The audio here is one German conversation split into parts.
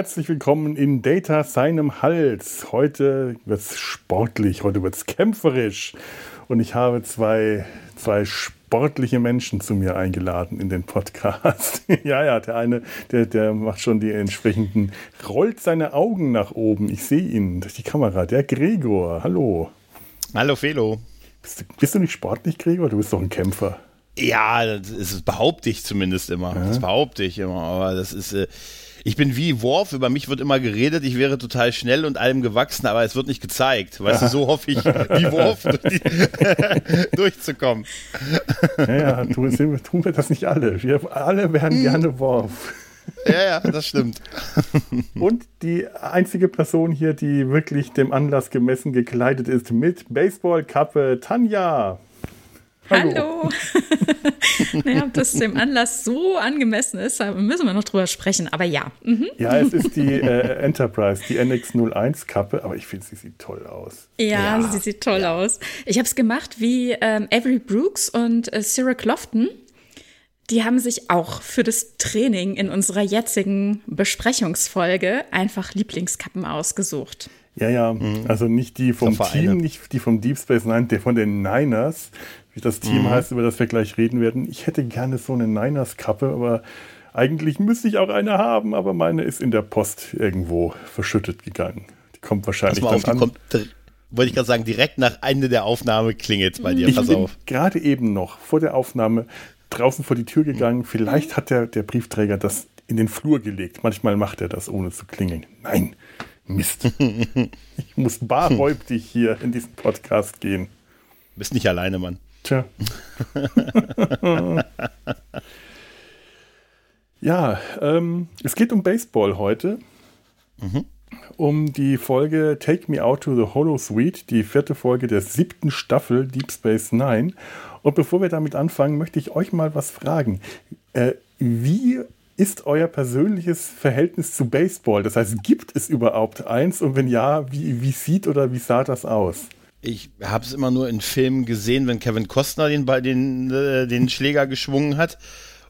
herzlich willkommen in Data seinem Hals. Heute wird es sportlich, heute wird es kämpferisch. Und ich habe zwei, zwei sportliche Menschen zu mir eingeladen in den Podcast. ja, ja, der eine, der, der macht schon die entsprechenden, rollt seine Augen nach oben. Ich sehe ihn durch die Kamera. Der Gregor. Hallo. Hallo, Felo. Bist du, bist du nicht sportlich, Gregor? Du bist doch ein Kämpfer. Ja, das, ist, behaupte ich zumindest immer. Ja. Das behaupte ich immer. Aber das ist. Äh, ich bin wie Worf, über mich wird immer geredet, ich wäre total schnell und allem gewachsen, aber es wird nicht gezeigt. Weißt du, so hoffe ich, wie Worf durch durchzukommen. Ja, tun, tun wir das nicht alle. Wir alle wären hm. gerne Worf. Ja, ja, das stimmt. Und die einzige Person hier, die wirklich dem Anlass gemessen gekleidet ist mit Baseballkappe, Tanja. Hallo. Hallo. naja, ob das dem Anlass so angemessen ist, müssen wir noch drüber sprechen. Aber ja. Mhm. Ja, es ist die äh, Enterprise, die NX01-Kappe, aber ich finde, sie sieht toll aus. Ja, ja. sie sieht toll ja. aus. Ich habe es gemacht wie ähm, Avery Brooks und äh, Sarah Clofton. Die haben sich auch für das Training in unserer jetzigen Besprechungsfolge einfach Lieblingskappen ausgesucht. Ja, ja, mhm. also nicht die vom Team, nicht die vom Deep Space Nine, der von den Niners, wie das Team mhm. heißt, über das wir gleich reden werden. Ich hätte gerne so eine Niners-Kappe, aber eigentlich müsste ich auch eine haben, aber meine ist in der Post irgendwo verschüttet gegangen. Die kommt wahrscheinlich dann auf, an. Kommt, wollte ich gerade sagen, direkt nach Ende der Aufnahme klingelt es bei dir. Ich Pass bin auf. gerade eben noch vor der Aufnahme draußen vor die Tür gegangen. Vielleicht hat der, der Briefträger das in den Flur gelegt. Manchmal macht er das, ohne zu klingeln. Nein, Mist. ich muss barhäuptig hier in diesen Podcast gehen. Bist nicht alleine, Mann. Tja. ja, ähm, es geht um Baseball heute. Mhm. Um die Folge Take Me Out to the Hollow Suite, die vierte Folge der siebten Staffel Deep Space Nine. Und bevor wir damit anfangen, möchte ich euch mal was fragen. Äh, wie ist euer persönliches Verhältnis zu Baseball? Das heißt, gibt es überhaupt eins? Und wenn ja, wie, wie sieht oder wie sah das aus? ich habe es immer nur in Filmen gesehen, wenn Kevin Costner den, den, äh, den Schläger geschwungen hat.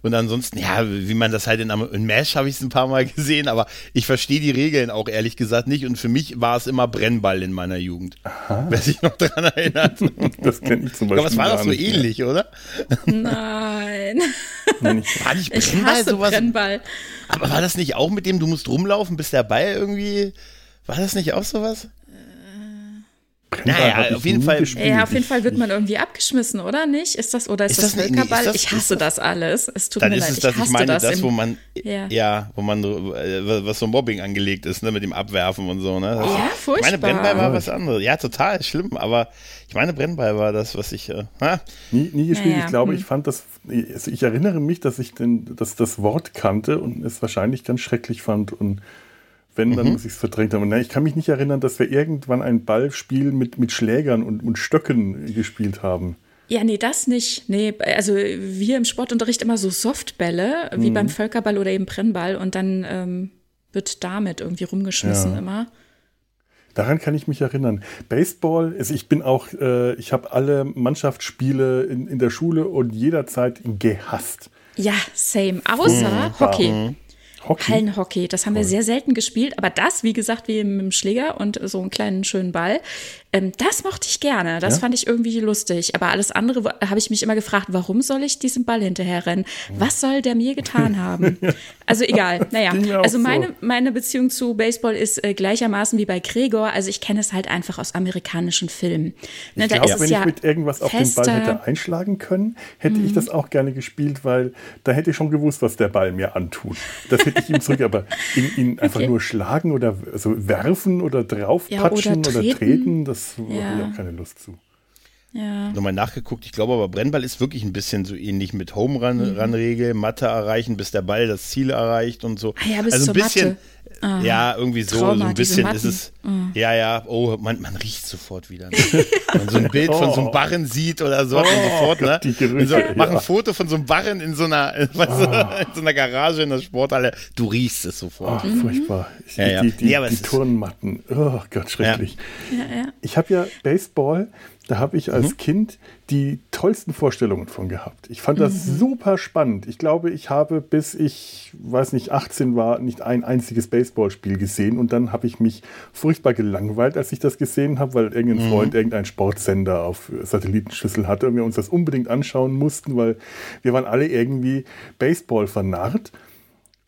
Und ansonsten, ja, wie man das halt in, in MASH habe ich es ein paar Mal gesehen, aber ich verstehe die Regeln auch ehrlich gesagt nicht. Und für mich war es immer Brennball in meiner Jugend. Aha. Wer sich noch daran erinnert. Das kenne ich zum Beispiel. Aber es war doch so ähnlich, mehr. oder? Nein. war nicht Brennball ich hasse sowas? Brennball. Aber war das nicht auch mit dem, du musst rumlaufen, bis der Ball irgendwie. War das nicht auch sowas? Naja, auf jeden Fall. Ja, auf jeden Fall wird man irgendwie abgeschmissen, oder nicht? Ist das oder ist, ist das, das Völkerball? Nee, ich hasse das, das, alles. Es tut dann mir ist leid. Es, dass ich, ich meine, das, das wo man ja. ja. wo man äh, was so Mobbing angelegt ist, ne, mit dem Abwerfen und so, ne? Das, ja, furchtbar. Ich meine, Brennball war was anderes. Ja, total schlimm, aber ich meine, Brennball war das, was ich äh, nie, nie gespielt. Naja. Ich glaube, hm. ich fand das ich erinnere mich, dass ich den, dass das Wort kannte und es wahrscheinlich ganz schrecklich fand und wenn, dann mhm. muss ich es verdrängt haben. ich kann mich nicht erinnern, dass wir irgendwann ein Ballspiel mit, mit Schlägern und, und Stöcken gespielt haben. Ja, nee, das nicht. Nee, also wir im Sportunterricht immer so Softbälle, wie mhm. beim Völkerball oder eben Brennball und dann ähm, wird damit irgendwie rumgeschmissen ja. immer. Daran kann ich mich erinnern. Baseball, also ich bin auch, äh, ich habe alle Mannschaftsspiele in, in der Schule und jederzeit gehasst. Ja, same. Außer mhm. Hockey. Hockey? Hallenhockey. Das haben Toll. wir sehr selten gespielt. Aber das, wie gesagt, wie mit dem Schläger und so einen kleinen schönen Ball, ähm, das mochte ich gerne. Das ja? fand ich irgendwie lustig. Aber alles andere habe ich mich immer gefragt, warum soll ich diesem Ball hinterher rennen? Was soll der mir getan haben? Also egal. Naja, also meine, so. meine Beziehung zu Baseball ist äh, gleichermaßen wie bei Gregor. Also ich kenne es halt einfach aus amerikanischen Filmen. Ne, ich glaube, wenn ja ich mit irgendwas auf den Ball hätte einschlagen können, hätte mhm. ich das auch gerne gespielt, weil da hätte ich schon gewusst, was der Ball mir antut. Das hätte ich ihm zurück, aber ihn, ihn einfach okay. nur schlagen oder so werfen oder draufpatschen ja, oder, oder, treten, das habe ich auch keine Lust zu. ja. nochmal nachgeguckt. Ich glaube aber, Brennball ist wirklich ein bisschen so ähnlich mit Home Run, mhm. Matte erreichen, bis der Ball das Ziel erreicht und so. Ah ja, bis also ein bisschen. Matte. Ah, ja, irgendwie so, Trauma, so ein bisschen ist es. Mm. Ja, ja, oh, man, man riecht sofort wieder. Ne? Wenn man so ein Bild oh. von so einem oh. Barren sieht oder so, oh, sofort, ne? Gerüche, so, mach ein Foto von so einem Barren in so einer, in, oh. in so einer Garage in der Sporthalle. Du riechst es sofort. Oh, furchtbar. Ich, ja, ja. Die, die, ja, die Turnmatten. Oh Gott, schrecklich. Ja. Ich habe ja Baseball da habe ich als mhm. Kind die tollsten Vorstellungen von gehabt. Ich fand das mhm. super spannend. Ich glaube, ich habe bis ich, weiß nicht, 18 war, nicht ein einziges Baseballspiel gesehen. Und dann habe ich mich furchtbar gelangweilt, als ich das gesehen habe, weil irgendein mhm. Freund irgendeinen Sportsender auf Satellitenschüssel hatte und wir uns das unbedingt anschauen mussten, weil wir waren alle irgendwie Baseball vernarrt.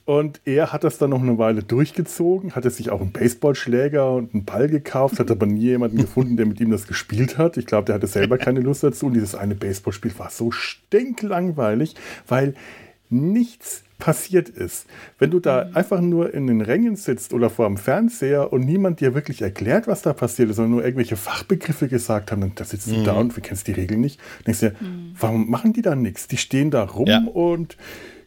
Und er hat das dann noch eine Weile durchgezogen, hatte sich auch einen Baseballschläger und einen Ball gekauft, hat aber nie jemanden gefunden, der mit ihm das gespielt hat. Ich glaube, der hatte selber keine Lust dazu. Und dieses eine Baseballspiel war so stinklangweilig, weil nichts passiert ist. Wenn du da mhm. einfach nur in den Rängen sitzt oder vor dem Fernseher und niemand dir wirklich erklärt, was da passiert ist, sondern nur irgendwelche Fachbegriffe gesagt haben, dann da sitzt du mhm. da und du kennst die Regeln nicht, denkst dir, mhm. warum machen die da nichts? Die stehen da rum ja. und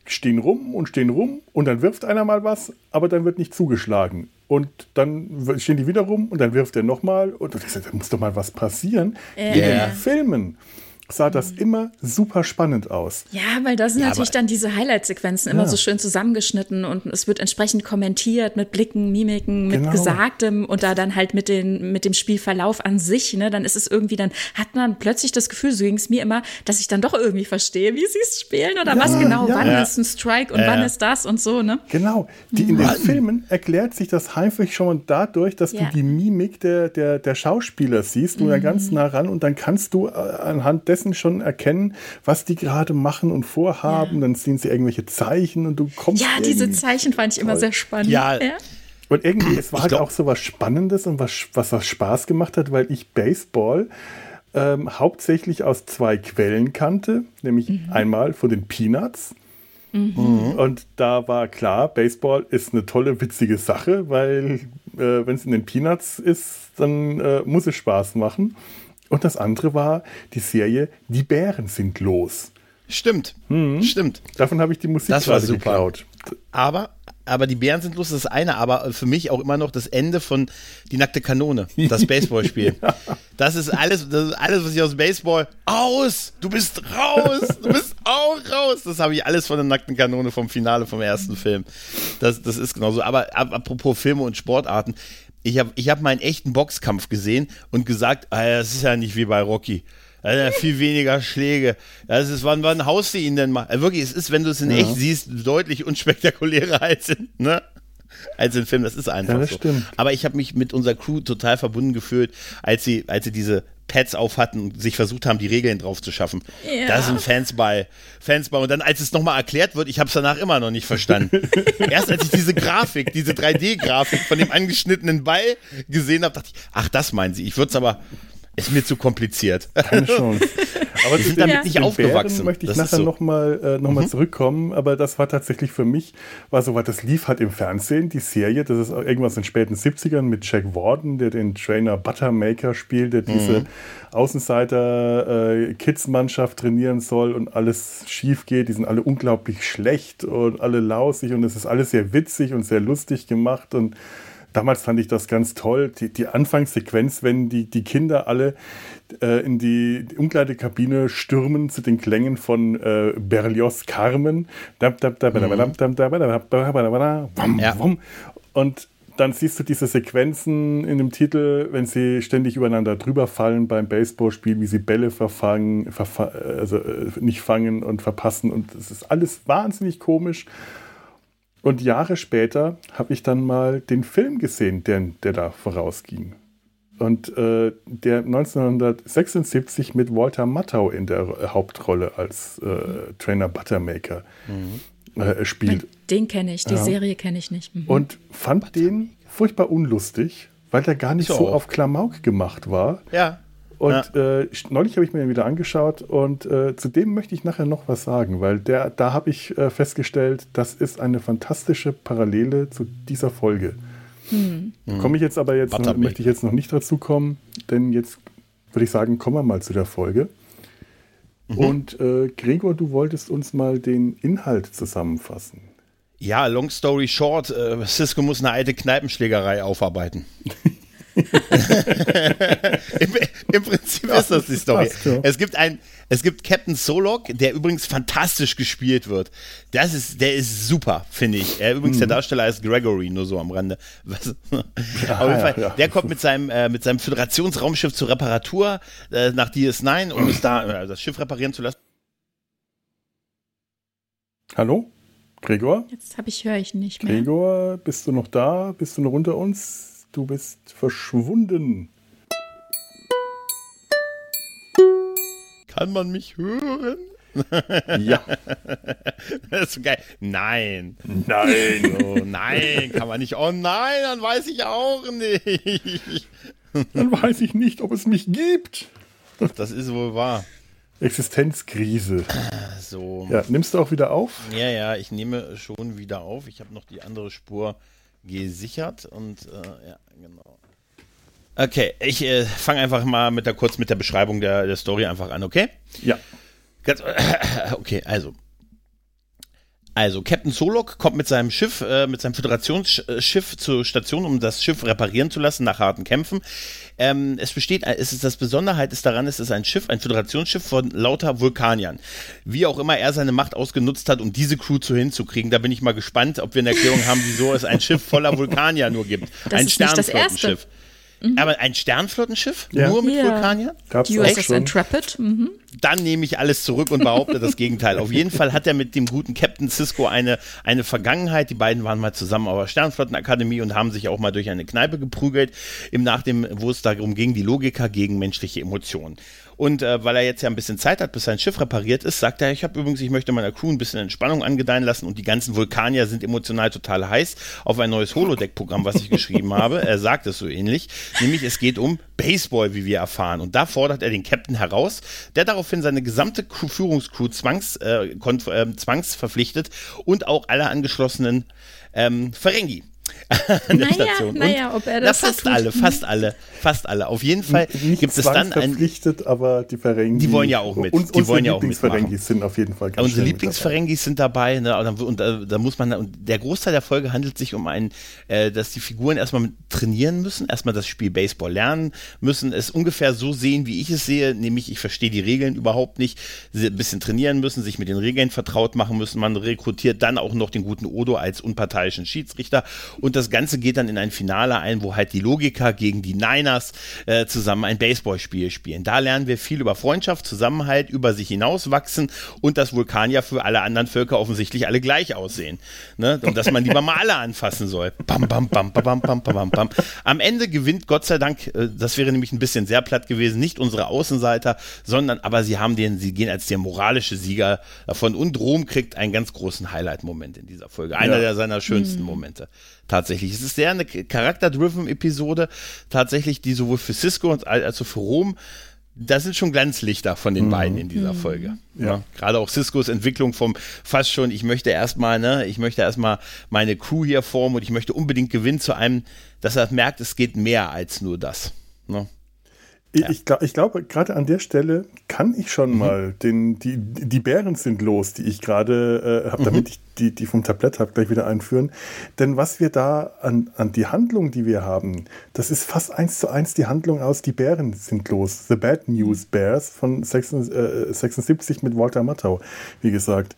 stehen rum und stehen rum und dann wirft einer mal was, aber dann wird nicht zugeschlagen. Und dann stehen die wieder rum und dann wirft er nochmal und da muss doch mal was passieren. Yeah. In den Filmen sah das mhm. immer super spannend aus. Ja, weil da sind ja, natürlich dann diese Highlight-Sequenzen immer ja. so schön zusammengeschnitten und es wird entsprechend kommentiert mit Blicken, Mimiken, mit genau. Gesagtem und da dann halt mit, den, mit dem Spielverlauf an sich, ne, dann ist es irgendwie, dann hat man plötzlich das Gefühl, so ging es mir immer, dass ich dann doch irgendwie verstehe, wie sie es spielen oder ja, was genau, wann ist ein Strike und wann ist das und so, ne? Genau. Die, in den Filmen erklärt sich das häufig schon dadurch, dass du die Mimik der, der, der Schauspieler siehst, du mhm. ganz nah ran und dann kannst du äh, anhand dessen schon erkennen, was die gerade machen und vorhaben. Ja. Dann sehen sie irgendwelche Zeichen und du kommst. Ja, diese Zeichen fand ich toll. immer sehr spannend. Ja. ja. Und irgendwie, es war halt auch so was Spannendes und was, was, was Spaß gemacht hat, weil ich Baseball ähm, hauptsächlich aus zwei Quellen kannte, nämlich mhm. einmal von den Peanuts. Mhm. Und da war klar, Baseball ist eine tolle, witzige Sache, weil äh, wenn es in den Peanuts ist, dann äh, muss es Spaß machen. Und das andere war die Serie Die Bären sind los. Stimmt, hm. stimmt. Davon habe ich die Musik das war super. geklaut. Aber, aber die Bären sind los, das ist eine, aber für mich auch immer noch das Ende von Die nackte Kanone, das Baseballspiel. ja. Das ist alles, das ist alles, was ich aus Baseball aus, du bist raus, du bist auch raus. Das habe ich alles von der nackten Kanone vom Finale vom ersten Film. Das, das ist genauso. Aber apropos Filme und Sportarten, ich habe ich hab meinen echten Boxkampf gesehen und gesagt, ah, das ist ja nicht wie bei Rocky. Ja viel weniger Schläge. Das ist, wann, wann haust du ihn denn mal? Also wirklich, es ist, wenn du es in ja. echt siehst, deutlich unspektakulärer als in, ne? als in Film. Das ist einfach ja, das so. Stimmt. Aber ich habe mich mit unserer Crew total verbunden gefühlt, als sie, als sie diese Pads auf hatten und sich versucht haben, die Regeln drauf zu schaffen. Ja. Da sind Fans bei. Fans bei. Und dann, als es nochmal erklärt wird, ich habe es danach immer noch nicht verstanden. Erst als ich diese Grafik, diese 3D-Grafik von dem angeschnittenen Ball gesehen habe, dachte ich, ach, das meinen sie. Ich würde es aber, ist mir zu kompliziert. Keine Chance. Aber wir sind damit ja. nicht aufgewachsen. Bären möchte ich das nachher so. nochmal äh, noch mhm. zurückkommen, aber das war tatsächlich für mich, war so, was das lief halt im Fernsehen, die Serie, das ist irgendwas in den späten 70ern mit Jack Warden, der den Trainer Buttermaker spielt, der diese mhm. Außenseiter-Kids-Mannschaft äh, trainieren soll und alles schief geht. Die sind alle unglaublich schlecht und alle lausig und es ist alles sehr witzig und sehr lustig gemacht und damals fand ich das ganz toll. Die, die Anfangssequenz, wenn die, die Kinder alle äh, in die Umkleidekabine stürmen zu den Klängen von äh, Berlioz Carmen. Und dann siehst du diese Sequenzen in dem Titel, wenn sie ständig übereinander drüber fallen beim Baseballspiel, wie sie Bälle verfangen, verfa also nicht fangen und verpassen. Und es ist alles wahnsinnig komisch. Und Jahre später habe ich dann mal den Film gesehen, der, der da vorausging. Und äh, der 1976 mit Walter Matthau in der Hauptrolle als äh, Trainer Buttermaker mhm. äh, spielt. Den kenne ich, die ja. Serie kenne ich nicht. Mhm. Und fand den furchtbar unlustig, weil der gar nicht ich so auch. auf Klamauk gemacht war. Ja. Und ja. äh, neulich habe ich mir den wieder angeschaut und äh, zu dem möchte ich nachher noch was sagen, weil der, da habe ich äh, festgestellt, das ist eine fantastische Parallele zu dieser Folge. Hm. Komme ich jetzt aber jetzt, noch, möchte ich jetzt noch nicht dazu kommen, denn jetzt würde ich sagen, kommen wir mal zu der Folge. Mhm. Und äh, Gregor, du wolltest uns mal den Inhalt zusammenfassen. Ja, long story short, äh, Cisco muss eine alte Kneipenschlägerei aufarbeiten. Im, Im, Prinzip ja, ist das die Story. Passt, ja. Es gibt ein, es gibt Captain Solok, der übrigens fantastisch gespielt wird. Das ist, der ist super, finde ich. Er übrigens mhm. der Darsteller ist Gregory, nur so am Rande. Was, ja, Auf jeden Fall, ja, der kommt mit seinem, äh, mit seinem Föderationsraumschiff zur Reparatur äh, nach DS9, um es da äh, das Schiff reparieren zu lassen. Hallo? Gregor? Jetzt habe ich, höre ich nicht mehr. Gregor, bist du noch da? Bist du noch unter uns? Du bist verschwunden. Kann man mich hören? Ja. Das ist geil. Nein. Nein. Oh, nein, kann man nicht. Oh nein, dann weiß ich auch nicht. Dann weiß ich nicht, ob es mich gibt. Das ist wohl wahr. Existenzkrise. So. Ja, nimmst du auch wieder auf? Ja, ja, ich nehme schon wieder auf. Ich habe noch die andere Spur gesichert und äh, ja, genau. Okay, ich äh, fange einfach mal mit der kurz mit der Beschreibung der, der Story einfach an, okay? Ja. Ganz, okay, also also, Captain Solok kommt mit seinem Schiff, äh, mit seinem Föderationsschiff zur Station, um das Schiff reparieren zu lassen nach harten Kämpfen. Ähm, es besteht, es ist das Besonderheit ist daran, es ist ein Schiff, ein Föderationsschiff von lauter Vulkaniern. Wie auch immer er seine Macht ausgenutzt hat, um diese Crew zu hinzukriegen, da bin ich mal gespannt, ob wir eine Erklärung haben, wieso es ein Schiff voller Vulkanier nur gibt. Das ein Sternflottenschiff. Mhm. Aber ein Sternflottenschiff? Ja. Nur mit ja. Vulkaniern? Gab's die USS Intrepid. Mhm. Dann nehme ich alles zurück und behaupte das Gegenteil. Auf jeden Fall hat er mit dem guten Captain Cisco eine, eine Vergangenheit. Die beiden waren mal zusammen auf der Sternflottenakademie und haben sich auch mal durch eine Kneipe geprügelt, im Nachdem, wo es darum ging, die Logiker gegen menschliche Emotionen. Und äh, weil er jetzt ja ein bisschen Zeit hat, bis sein Schiff repariert ist, sagt er, ich habe übrigens, ich möchte meiner Crew ein bisschen Entspannung angedeihen lassen und die ganzen Vulkanier sind emotional total heiß auf ein neues Holodeck-Programm, was ich geschrieben habe. Er sagt es so ähnlich, nämlich es geht um Baseball, wie wir erfahren. Und da fordert er den Captain heraus, der daraufhin seine gesamte Crew, Führungscrew zwangs, äh, äh, zwangsverpflichtet und auch alle angeschlossenen ähm, Ferengi an der naja, Station. Naja, ob er das na, fast so alle, fast alle, fast alle. Auf jeden Fall Nicht gibt es dann ein verpflichtet, aber die Ferengi. Die wollen ja auch mit. Uns, die unsere wollen ja auch Lieblingsferengis sind auf jeden Fall ganz Unsere Lieblingsferengis sind dabei, ne, und, und, und, da muss man und der Großteil der Folge handelt sich um einen, äh, dass die Figuren erstmal trainieren müssen, erstmal das Spiel Baseball lernen müssen, es ungefähr so sehen, wie ich es sehe, nämlich ich verstehe die Regeln überhaupt nicht, sie ein bisschen trainieren müssen, sich mit den Regeln vertraut machen müssen. Man rekrutiert dann auch noch den guten Odo als unparteiischen Schiedsrichter und das Ganze geht dann in ein Finale ein, wo halt die Logiker gegen die Niners äh, zusammen ein Baseballspiel spielen. Da lernen wir viel über Freundschaft, Zusammenhalt, über sich hinauswachsen und dass Vulkanier für alle anderen Völker offensichtlich alle gleich aussehen. Ne? Und dass man lieber mal alle anfassen soll. Bam, bam, bam, bam, bam, bam, bam, bam. Am Ende gewinnt Gott sei Dank, äh, das wäre nämlich ein bisschen sehr platt gewesen, nicht unsere Außenseiter, sondern aber sie haben den, sie gehen als der moralische Sieger davon und Rom kriegt einen ganz großen Highlight-Moment in dieser Folge. Einer ja. der seiner schönsten mhm. Momente tatsächlich. Es ist sehr eine Charakter-driven-Episode, tatsächlich, die sowohl für Cisco als auch für Rom da sind schon Glanzlichter von den mhm. beiden in dieser mhm. Folge. Ja. ja. Gerade auch Ciscos Entwicklung vom fast schon, ich möchte erstmal, ne, ich möchte erstmal meine Crew hier formen und ich möchte unbedingt gewinnen zu einem, dass er merkt, es geht mehr als nur das. Ne? Ja. Ich, ich glaube, gerade an der Stelle kann ich schon mhm. mal den, die, die Bären sind los, die ich gerade äh, habe, mhm. damit ich die, die vom Tablett habe, gleich wieder einführen. Denn was wir da an, an die Handlung, die wir haben, das ist fast eins zu eins die Handlung aus Die Bären sind los. The Bad News Bears von 76 äh, mit Walter Matthau, wie gesagt.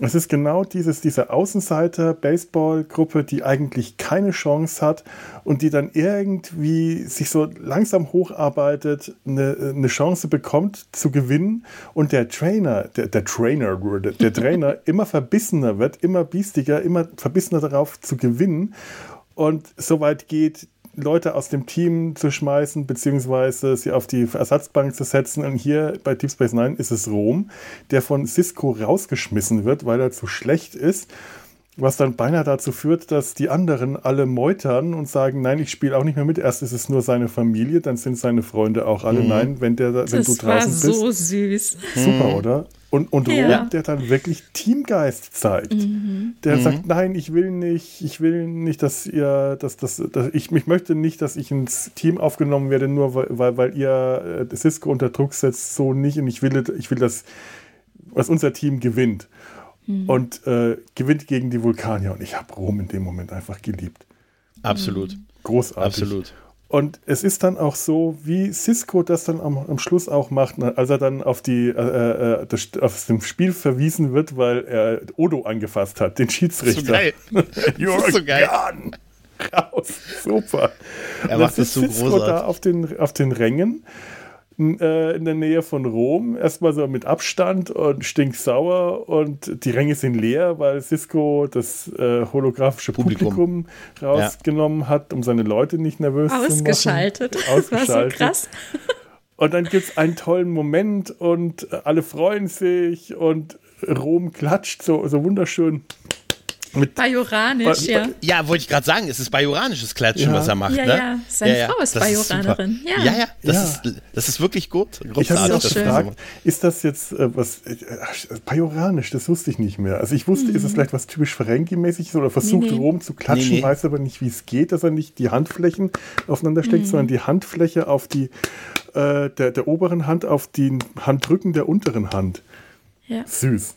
Es ist genau dieses, diese Außenseiter-Baseball-Gruppe, die eigentlich keine Chance hat und die dann irgendwie sich so langsam hocharbeitet, eine, eine Chance bekommt zu gewinnen und der Trainer, der, der Trainer, der, der Trainer immer verbissener wird, immer biestiger, immer verbissener darauf zu gewinnen. Und so weit geht, Leute aus dem Team zu schmeißen, beziehungsweise sie auf die Ersatzbank zu setzen. Und hier bei Deep Space Nine ist es Rom, der von Cisco rausgeschmissen wird, weil er zu schlecht ist. Was dann beinahe dazu führt, dass die anderen alle meutern und sagen, nein, ich spiele auch nicht mehr mit. Erst ist es nur seine Familie, dann sind seine Freunde auch alle. Mhm. Nein, wenn, der, wenn das du draußen war bist. so süß. Super, mhm. oder? Und, und ja. Rom, der dann wirklich Teamgeist zeigt. Mhm. Der mhm. sagt, nein, ich will nicht, ich will nicht, dass ihr, dass, dass, dass ich, ich möchte nicht, dass ich ins Team aufgenommen werde, nur weil, weil, weil ihr äh, Cisco unter Druck setzt, so nicht. Und ich will, ich will, dass was unser Team gewinnt. Mhm. Und äh, gewinnt gegen die Vulkanier. Und ich habe Rom in dem Moment einfach geliebt. Absolut. Großartig. Absolut. Und es ist dann auch so, wie Cisco das dann am, am Schluss auch macht, ne, als er dann auf, die, äh, äh, das, auf dem Spiel verwiesen wird, weil er Odo angefasst hat, den Schiedsrichter. So geil. You're so geil. Gone. Raus. Super. Er macht das so Cisco großartig. da auf den, auf den Rängen äh, in der Nähe von Rom. Erstmal so mit Abstand und stinksauer und die Ränge sind leer, weil Cisco das äh, holographische Publikum, Publikum rausgenommen ja. hat, um seine Leute nicht nervös Ausgeschaltet. zu machen. Ausgeschaltet. Das war so krass. Und dann gibt es einen tollen Moment und alle freuen sich und Rom klatscht so, so wunderschön mit Bajoranisch, ja. Ja, wollte ich gerade sagen, es ist bajoranisches Klatschen, ja. was er macht. Ja, ne? ja, seine ja, Frau ist Bajoranerin. ja. ja, ja, das, ja. Ist, das ist wirklich gut. Ich habe mich auch gefragt, ist das jetzt äh, was, äh, Bajoranisch, das wusste ich nicht mehr. Also ich wusste, mhm. ist es vielleicht was typisch Ferengi-mäßiges oder versucht nee, nee. Rom zu klatschen, nee, nee. weiß aber nicht, wie es geht, dass er nicht die Handflächen aufeinander steckt, mhm. sondern die Handfläche auf die, äh, der, der oberen Hand auf die Handrücken der unteren Hand. Ja. Süß.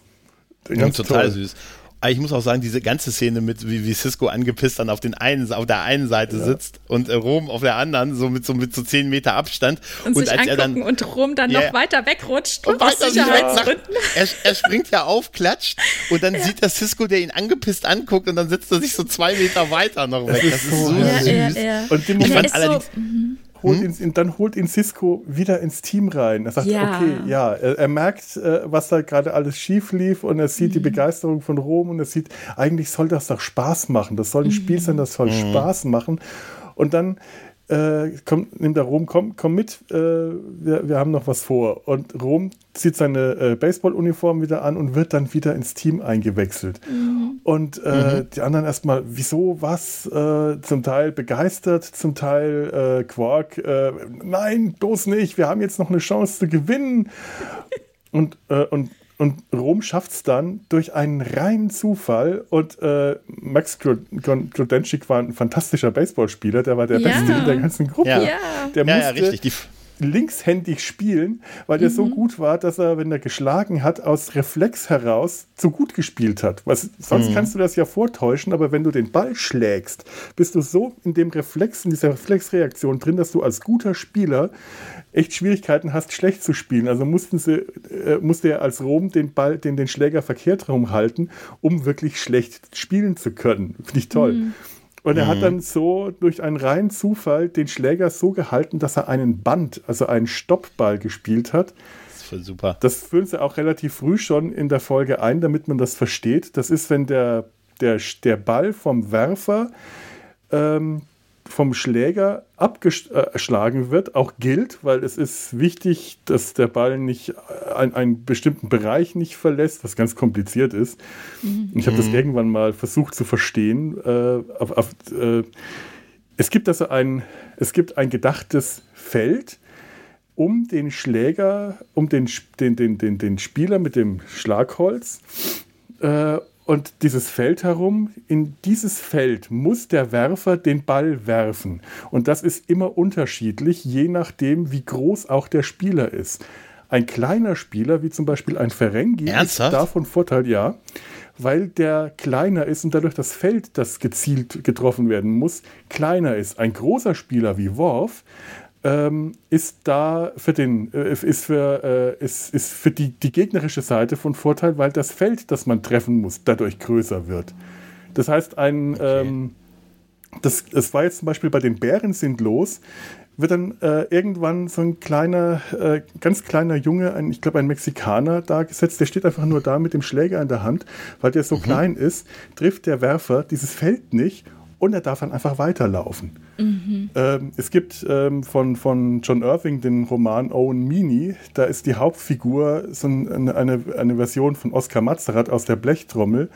Ganz total toll. süß. Aber ich muss auch sagen, diese ganze Szene mit, wie, wie Cisco angepisst dann auf, den einen, auf der einen Seite ja. sitzt und äh, Rom auf der anderen, so mit so, mit so zehn Meter Abstand. Und, und sich als er dann, und Rom dann yeah. noch weiter wegrutscht. Und weiter Sicherheitsgründen. Er, er springt ja auf, klatscht und dann ja. sieht er Cisco, der ihn angepisst anguckt und dann setzt er sich so zwei Meter weiter noch weg. Das ist so, ja, süß. Und den Moment allerdings. So, mhm holt hm? ihn, dann holt ihn Cisco wieder ins Team rein. Er sagt, ja. okay, ja, er, er merkt, äh, was da gerade alles schief lief und er sieht mhm. die Begeisterung von Rom und er sieht, eigentlich soll das doch Spaß machen. Das soll ein mhm. Spiel sein, das soll mhm. Spaß machen. Und dann äh, komm, nimmt er Rom, komm, komm mit, äh, wir, wir haben noch was vor. Und Rom zieht seine äh, Baseballuniform wieder an und wird dann wieder ins Team eingewechselt. Mhm. Und äh, mhm. die anderen erstmal, wieso, was? Äh, zum Teil begeistert, zum Teil äh, Quark, äh, nein, bloß nicht, wir haben jetzt noch eine Chance zu gewinnen. und, äh, und und Rom schafft es dann durch einen reinen Zufall. Und äh, Max Grodenschik war ein fantastischer Baseballspieler. Der war der ja. Beste in der ganzen Gruppe. Ja. Der musste, ja, ja, richtig linkshändig spielen, weil der so mhm. gut war, dass er, wenn er geschlagen hat, aus Reflex heraus zu gut gespielt hat. Was, sonst mhm. kannst du das ja vortäuschen, aber wenn du den Ball schlägst, bist du so in dem Reflex, in dieser Reflexreaktion drin, dass du als guter Spieler echt Schwierigkeiten hast, schlecht zu spielen. Also mussten sie, äh, musste er als Rom den Ball, den, den Schläger verkehrt rumhalten, um wirklich schlecht spielen zu können. Finde ich toll. Mhm. Und er mhm. hat dann so durch einen reinen Zufall den Schläger so gehalten, dass er einen Band, also einen Stoppball gespielt hat. Das ist voll super. Das führen sie auch relativ früh schon in der Folge ein, damit man das versteht. Das ist, wenn der, der, der Ball vom Werfer ähm, vom Schläger abgeschlagen wird, auch gilt, weil es ist wichtig, dass der Ball nicht einen, einen bestimmten Bereich nicht verlässt, was ganz kompliziert ist. Mhm. Ich habe das mhm. irgendwann mal versucht zu verstehen. Äh, auf, auf, äh, es gibt also ein, es gibt ein gedachtes Feld um den Schläger, um den, den, den, den, den Spieler mit dem Schlagholz. Und dieses Feld herum, in dieses Feld muss der Werfer den Ball werfen. Und das ist immer unterschiedlich, je nachdem, wie groß auch der Spieler ist. Ein kleiner Spieler, wie zum Beispiel ein Ferengi, Ernsthaft? ist davon Vorteil, ja, weil der kleiner ist und dadurch das Feld, das gezielt getroffen werden muss, kleiner ist. Ein großer Spieler wie Worf ähm, ist da für den, äh, ist für, äh, ist, ist für die, die gegnerische Seite von Vorteil, weil das Feld, das man treffen muss, dadurch größer wird. Das heißt, ein, okay. ähm, das, das war jetzt zum Beispiel bei den Bären sind los, wird dann äh, irgendwann so ein kleiner, äh, ganz kleiner Junge, ein, ich glaube ein Mexikaner, da gesetzt, der steht einfach nur da mit dem Schläger in der Hand, weil der so mhm. klein ist, trifft der Werfer dieses Feld nicht und er darf dann einfach weiterlaufen. Mhm. Ähm, es gibt ähm, von, von John Irving den Roman Owen Meany, da ist die Hauptfigur so eine, eine, eine Version von Oskar Mazerat aus der Blechtrommel.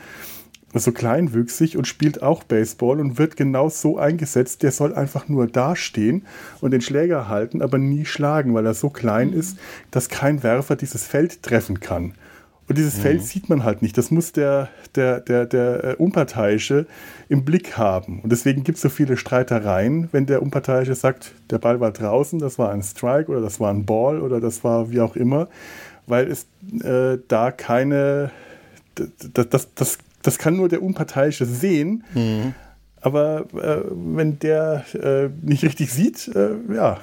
so kleinwüchsig und spielt auch Baseball und wird genau so eingesetzt. Der soll einfach nur dastehen und den Schläger halten, aber nie schlagen, weil er so klein mhm. ist, dass kein Werfer dieses Feld treffen kann. Und dieses mhm. Feld sieht man halt nicht. Das muss der, der, der, der äh, Unparteiische im Blick haben. Und deswegen gibt es so viele Streitereien, wenn der Unparteiische sagt, der Ball war draußen, das war ein Strike oder das war ein Ball oder das war wie auch immer, weil es äh, da keine, das, das, das, das kann nur der Unparteiische sehen. Mhm. Aber äh, wenn der äh, nicht richtig sieht, äh, ja,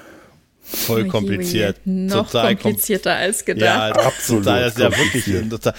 Voll kompliziert. Noch total komplizierter als gedacht. Ja, absolut. Total, das ist ja wirklich total,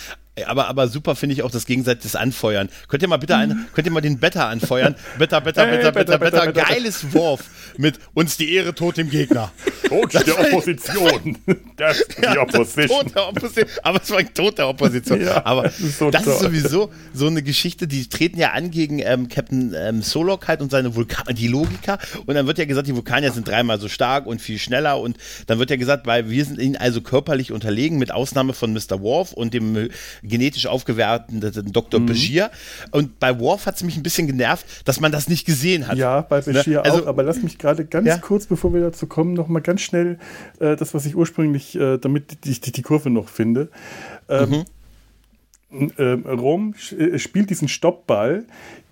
aber, aber super finde ich auch das gegenseitige Anfeuern. Könnt ihr mal bitte ein, könnt ihr mal den Better anfeuern? Better, better, better, better, better, Geiles Wurf mit uns die Ehre tot dem Gegner. Tot der Opposition. Das ist die Opposition. der Opposition. Aber es war ein Tod der Opposition. Ja, aber das, ist, sowieso so eine Geschichte, die treten ja an gegen ähm, Captain ähm, Solok halt und seine Vulkan, die Logiker. Und dann wird ja gesagt, die Vulkanier sind dreimal so stark und viel schneller. Und dann wird ja gesagt, weil wir sind ihnen also körperlich unterlegen, mit Ausnahme von Mr. Worf und dem genetisch aufgewerteten Dr. Mhm. Bashir. Und bei Worf hat es mich ein bisschen genervt, dass man das nicht gesehen hat. Ja, bei? Bashir ne? also, auch. Aber lass mich gerade ganz ja? kurz, bevor wir dazu kommen, noch mal ganz schnell äh, das, was ich ursprünglich, äh, damit ich die, die, Kurve noch finde. Ähm, mhm. äh, Rom äh, spielt diesen Stoppball,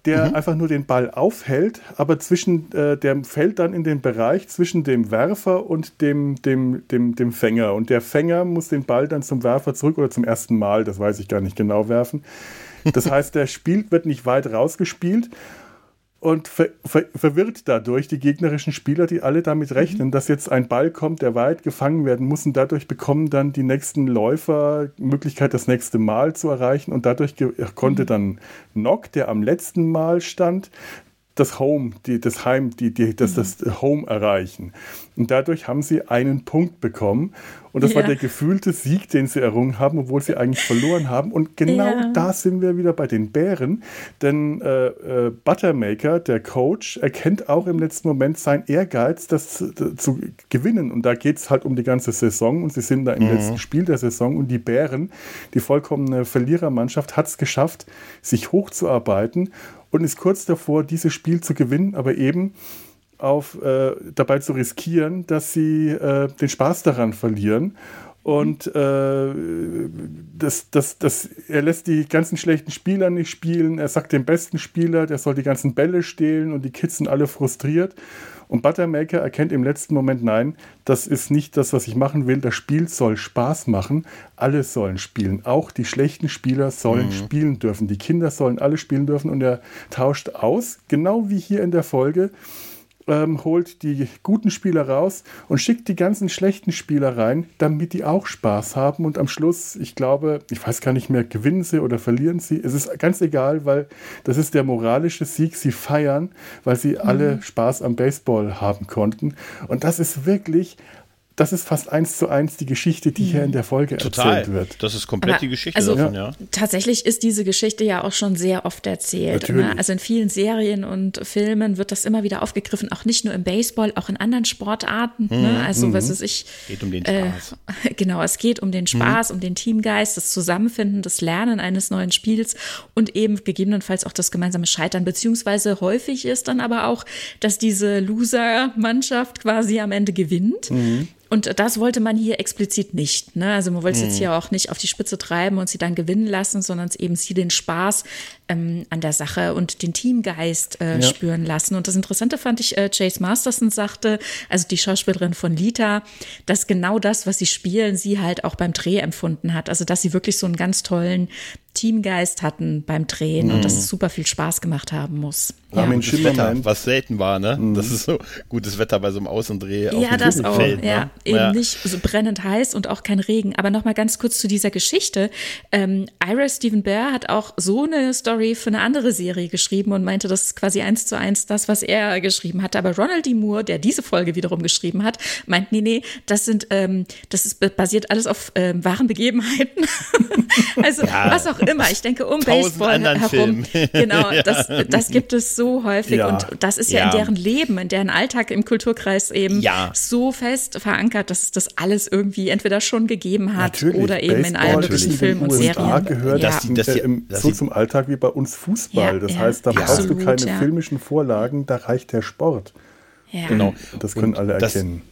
der mhm. einfach nur den Ball aufhält, aber zwischen, äh, der fällt dann in den Bereich zwischen dem Werfer und dem, dem, dem, dem Fänger. Und der Fänger muss den Ball dann zum Werfer zurück oder zum ersten Mal, das weiß ich gar nicht genau, werfen. Das heißt, der Spiel wird nicht weit rausgespielt und ver ver verwirrt dadurch die gegnerischen Spieler, die alle damit mhm. rechnen, dass jetzt ein Ball kommt, der weit gefangen werden muss und dadurch bekommen dann die nächsten Läufer Möglichkeit, das nächste Mal zu erreichen und dadurch konnte mhm. dann Nock, der am letzten Mal stand, das Home, die, das Heim, die, die, das, das Home erreichen. Und dadurch haben sie einen Punkt bekommen. Und das ja. war der gefühlte Sieg, den sie errungen haben, obwohl sie eigentlich verloren haben. Und genau ja. da sind wir wieder bei den Bären. Denn äh, äh, Buttermaker, der Coach, erkennt auch im letzten Moment sein Ehrgeiz, das zu, zu gewinnen. Und da geht es halt um die ganze Saison. Und sie sind da im mhm. letzten Spiel der Saison. Und die Bären, die vollkommene Verlierermannschaft, hat es geschafft, sich hochzuarbeiten und ist kurz davor, dieses Spiel zu gewinnen, aber eben auf, äh, dabei zu riskieren, dass sie äh, den Spaß daran verlieren. Und äh, das, das, das, er lässt die ganzen schlechten Spieler nicht spielen. Er sagt dem besten Spieler, der soll die ganzen Bälle stehlen und die Kids sind alle frustriert. Und Buttermaker erkennt im letzten Moment, nein, das ist nicht das, was ich machen will. Das Spiel soll Spaß machen. Alle sollen spielen. Auch die schlechten Spieler sollen mhm. spielen dürfen. Die Kinder sollen alle spielen dürfen. Und er tauscht aus, genau wie hier in der Folge ähm, holt die guten Spieler raus und schickt die ganzen schlechten Spieler rein, damit die auch Spaß haben. Und am Schluss, ich glaube, ich weiß gar nicht mehr, gewinnen sie oder verlieren sie. Es ist ganz egal, weil das ist der moralische Sieg. Sie feiern, weil sie mhm. alle Spaß am Baseball haben konnten. Und das ist wirklich das ist fast eins zu eins die Geschichte, die hier in der Folge Total. erzählt wird. Das ist komplett Aber die Geschichte also, davon, ja. Tatsächlich ist diese Geschichte ja auch schon sehr oft erzählt. Ne? Also in vielen Serien und Filmen wird das immer wieder aufgegriffen, auch nicht nur im Baseball, auch in anderen Sportarten. Ne? Mhm. Ne? Also mhm. was ist ich. Geht um den äh, Spaß. Äh, genau, es geht um den Spaß, mhm. um den Teamgeist, das Zusammenfinden, das Lernen eines neuen Spiels und eben gegebenenfalls auch das gemeinsame Scheitern. Beziehungsweise häufig ist dann aber auch, dass diese Loser-Mannschaft quasi am Ende gewinnt. Und das wollte man hier explizit nicht. Ne? Also man wollte es jetzt mhm. hier auch nicht auf die Spitze treiben und sie dann gewinnen lassen, sondern es eben sie den Spaß ähm, an der Sache und den Teamgeist äh, ja. spüren lassen. Und das Interessante fand ich, äh, Chase Masterson sagte, also die Schauspielerin von Lita, dass genau das, was sie spielen, sie halt auch beim Dreh empfunden hat. Also dass sie wirklich so einen ganz tollen Teamgeist hatten beim Drehen mhm. und dass es super viel Spaß gemacht haben muss. Ja. Gutes Wetter, was selten war, ne? Mhm. Das ist so gutes Wetter bei so einem Außendreh. Ja, das auch. Feld, ne? ja, eben ja. nicht so brennend heiß und auch kein Regen. Aber nochmal ganz kurz zu dieser Geschichte. Ähm, Ira Stephen Bear hat auch so eine Story für eine andere Serie geschrieben und meinte, das ist quasi eins zu eins das, was er geschrieben hatte. Aber Ronald D. Moore, der diese Folge wiederum geschrieben hat, meint, nee, nee, das sind, ähm, das ist basiert alles auf ähm, wahren Begebenheiten. also ja. was auch immer. Ich denke, um Baseball herum. Genau, ja. das, das gibt es so häufig. Ja. Und das ist ja, ja, in deren Leben, in deren Alltag im Kulturkreis eben so fest verankert, dass es das alles irgendwie entweder schon gegeben hat natürlich. oder eben Baseball, in allen möglichen Filmen und Serien. gehört ja. das, das, äh, so zum Alltag wie bei uns Fußball. das heißt, da brauchst du keine filmischen Vorlagen, da reicht der Sport. Genau. Das können alle erkennen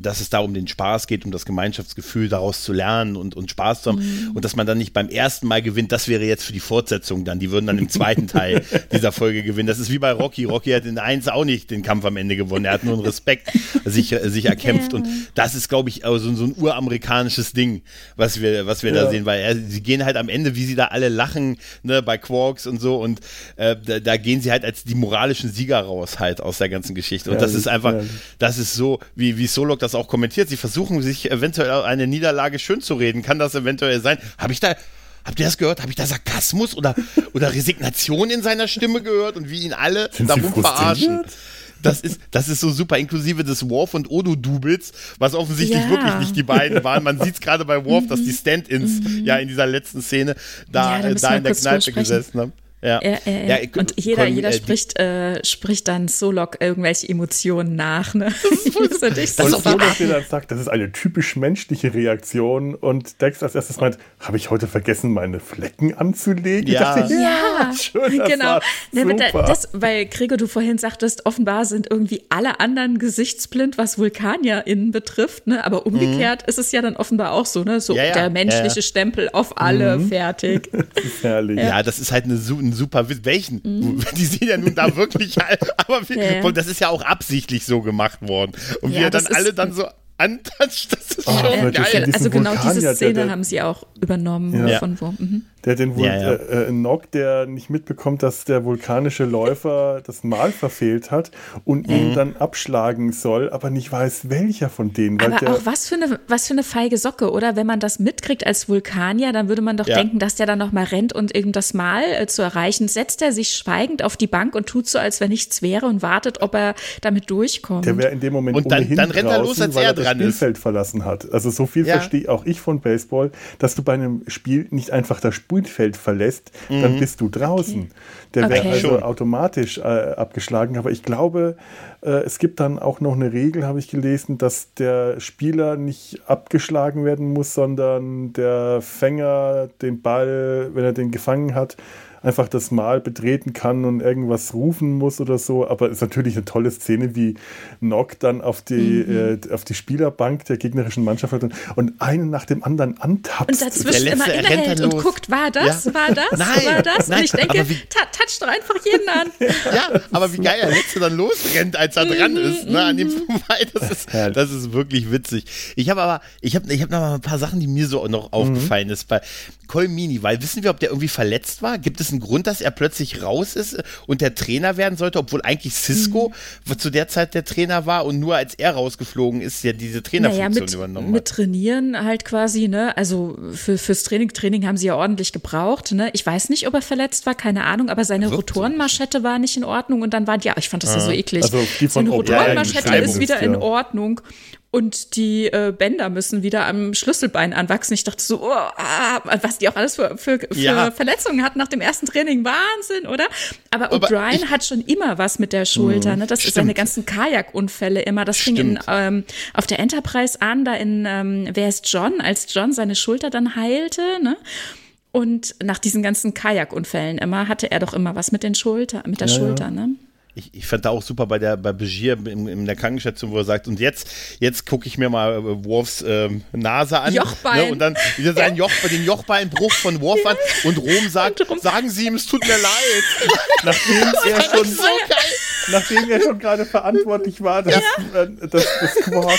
dass es da um den Spaß geht, um das Gemeinschaftsgefühl daraus zu lernen und, und Spaß zu haben. Mhm. Und dass man dann nicht beim ersten Mal gewinnt, das wäre jetzt für die Fortsetzung dann. Die würden dann im zweiten Teil dieser Folge gewinnen. Das ist wie bei Rocky. Rocky hat in 1 auch nicht den Kampf am Ende gewonnen. Er hat nur einen Respekt sich, sich erkämpft. Und das ist, glaube ich, also so ein uramerikanisches Ding, was wir, was wir ja. da sehen. Weil er, sie gehen halt am Ende, wie sie da alle lachen, ne, bei Quarks und so. Und äh, da, da, gehen sie halt als die moralischen Sieger raus halt aus der ganzen Geschichte. Und ja, das ist einfach, ja. das ist so, wie, wie Solok das das auch kommentiert. Sie versuchen sich eventuell eine Niederlage schön zu reden. Kann das eventuell sein? Habe ich da, Habt ihr das gehört? Habe ich da Sarkasmus oder, oder Resignation in seiner Stimme gehört und wie ihn alle Sind darum verarschen? Das ist, das ist so super, inklusive des Worf und Odo-Doubles, was offensichtlich ja. wirklich nicht die beiden waren. Man sieht es gerade bei Worf, dass die Stand-Ins mhm. ja in dieser letzten Szene da, ja, da in der Kneipe gesessen haben. Ja. Äh, äh, ja, und jeder, jeder äh, spricht, äh, spricht dann Solok irgendwelche Emotionen nach. Ne? Das ist, und Solok, dann sagt, das ist eine typisch menschliche Reaktion und Dex als erstes meint, habe ich heute vergessen, meine Flecken anzulegen? Ja, dachte, ja, ja, schön, das genau. Ne, das, weil Gregor, du vorhin sagtest, offenbar sind irgendwie alle anderen gesichtsblind, was VulkanierInnen betrifft, ne? aber umgekehrt mhm. ist es ja dann offenbar auch so, ne? so ja, der menschliche Stempel auf alle, mhm. fertig. Das ist herrlich. Ja, das ist halt eine, eine ein super Witz. Welchen? Mhm. Die sehen ja nun da wirklich, aber ja. das ist ja auch absichtlich so gemacht worden. Und ja, wir dann alle dann so antatscht, das ist oh, schon geil. Also genau diese Szene der, der, haben sie auch übernommen ja. von wo. Mhm. Der den Vul ja, ja. Äh, äh, Nock, der nicht mitbekommt, dass der vulkanische Läufer das Mal verfehlt hat und mhm. ihn dann abschlagen soll, aber nicht weiß, welcher von denen. aber auch was für, eine, was für eine feige Socke, oder? Wenn man das mitkriegt als Vulkanier, dann würde man doch ja. denken, dass der dann nochmal rennt und irgend das Mal äh, zu erreichen. Setzt er sich schweigend auf die Bank und tut so, als wenn nichts wäre und wartet, ob er damit durchkommt. Der wäre in dem Moment und dann, dann rennt er los, als er dran das Spielfeld ist. verlassen hat. Also so viel verstehe auch ich von Baseball, dass du bei einem Spiel nicht einfach das Spielfeld verlässt, mhm. dann bist du draußen. Okay. Der okay. wäre also Schon. automatisch äh, abgeschlagen. Aber ich glaube, äh, es gibt dann auch noch eine Regel, habe ich gelesen, dass der Spieler nicht abgeschlagen werden muss, sondern der Fänger den Ball, wenn er den gefangen hat, einfach das Mal betreten kann und irgendwas rufen muss oder so. Aber es ist natürlich eine tolle Szene, wie Nock dann auf die, mhm. äh, auf die Spielerbank der gegnerischen Mannschaft hat und, und einen nach dem anderen antappt. Und dazwischen immer innehält und guckt, war das, ja. war das, nein, war das? Nein, und ich denke, touch doch einfach jeden an. ja, aber wie geil er letzte dann losrennt, als er dran ist, ne, an dem mhm. vorbei. Das ist, das ist wirklich witzig. Ich habe aber, ich habe ich hab noch mal ein paar Sachen, die mir so noch mhm. aufgefallen ist. Bei Colmini, weil wissen wir, ob der irgendwie verletzt war? Gibt es einen Grund, dass er plötzlich raus ist und der Trainer werden sollte, obwohl eigentlich Cisco mhm. zu der Zeit der Trainer war und nur als er rausgeflogen ist, ja diese Trainerfunktion naja, mit, übernommen hat. Mit Trainieren halt quasi, ne? Also für, fürs Training, Training haben sie ja ordentlich gebraucht, ne? Ich weiß nicht, ob er verletzt war, keine Ahnung, aber seine Rotorenmaschette war nicht in Ordnung und dann war, ja, ich fand das ja so ah. eklig. Also seine Rotorenmaschette ja, ist wieder in Ordnung und die äh, Bänder müssen wieder am Schlüsselbein anwachsen. Ich dachte so, oh, ah, was die auch alles für, für, für ja. Verletzungen hatten nach dem ersten Training. Wahnsinn, oder? Aber O'Brien hat schon immer was mit der Schulter. Ne? Das stimmt. ist seine ganzen Kajakunfälle immer. Das stimmt. fing in, ähm, auf der Enterprise an, da in ähm, Wer ist John, als John seine Schulter dann heilte. Ne? Und nach diesen ganzen Kajakunfällen immer hatte er doch immer was mit den Schulter, mit der ja, Schulter. Ja. Ne? Ich, ich fand da auch super bei der bei Begier in, in der Krankenschätzung, wo er sagt, und jetzt, jetzt gucke ich mir mal äh, Worfs ähm, Nase an. Jochbein. Ne, und dann wieder seinen Joch, den Jochbeinbruch von Worf an. Und Rom sagt, und sagen Sie ihm, es tut mir leid. nachdem er schon so nachdem er schon gerade verantwortlich war, dass, ja. äh, dass das Quark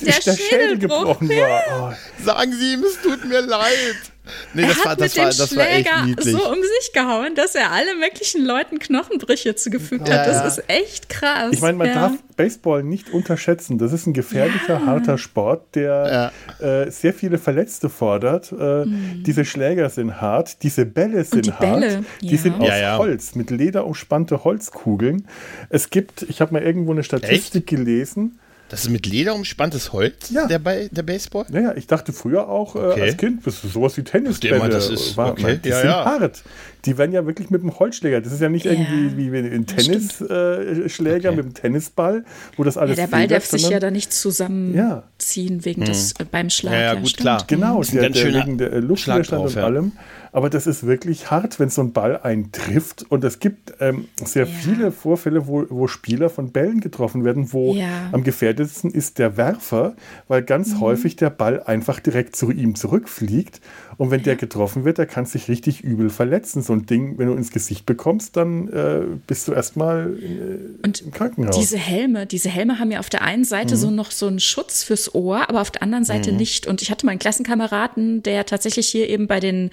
der, der Schädel gebrochen war. Oh. Sagen Sie ihm, es tut mir leid. Nee, das er hat war, das mit war, dem das Schläger so um sich gehauen, dass er alle möglichen Leuten Knochenbrüche zugefügt ja, hat. Das ja. ist echt krass. Ich meine, man ja. darf Baseball nicht unterschätzen. Das ist ein gefährlicher, harter Sport, der äh, sehr viele Verletzte fordert. Äh, mhm. Diese Schläger sind hart, diese Bälle sind die hart. Bälle, die sind aus Holz, mit Leder umspannte Holzkugeln. Es gibt, ich habe mal irgendwo eine Statistik echt? gelesen, das ist mit Leder umspanntes Holz, ja. der, bei, der Baseball? Naja, ich dachte früher auch äh, okay. als Kind, das ist sowas wie Tennisbälle. Das ist, war, okay. Die ja, sind ja. hart. Die werden ja wirklich mit dem Holzschläger. Das ist ja nicht ja. irgendwie wie ein Tennisschläger äh, okay. mit dem Tennisball, wo das alles ja, Der Ball darf sich ja da nicht zusammenziehen wegen mhm. des äh, beim Schlag. Ja, gut, klar. Genau, der, der, wegen der Luftwiderstand und allem. aber das ist wirklich hart, wenn so ein Ball einen trifft. Und es gibt ähm, sehr ja. viele Vorfälle, wo, wo Spieler von Bällen getroffen werden, wo ja. am gefährdetesten ist der Werfer, weil ganz mhm. häufig der Ball einfach direkt zu ihm zurückfliegt. Und wenn der getroffen wird, der kann sich richtig übel verletzen. So ein Ding, wenn du ins Gesicht bekommst, dann äh, bist du erstmal äh, im Krankenhaus. Diese Helme, diese Helme haben ja auf der einen Seite mhm. so noch so einen Schutz fürs Ohr, aber auf der anderen Seite mhm. nicht. Und ich hatte meinen Klassenkameraden, der tatsächlich hier eben bei den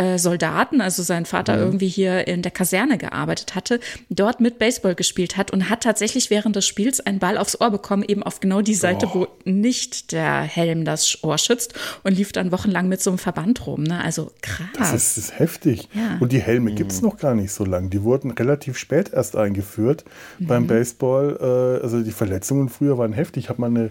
äh, Soldaten, also sein Vater mhm. irgendwie hier in der Kaserne gearbeitet hatte, dort mit Baseball gespielt hat und hat tatsächlich während des Spiels einen Ball aufs Ohr bekommen, eben auf genau die Seite, oh. wo nicht der Helm das Ohr schützt und lief dann wochenlang mit so einem Verband rum. Ne? Also krass. Das ist, das ist heftig. Ja. Und die Helme mhm. gibt es noch gar nicht so lange. Die wurden relativ spät erst eingeführt mhm. beim Baseball. Äh, also die Verletzungen früher waren heftig. Ich habe mal eine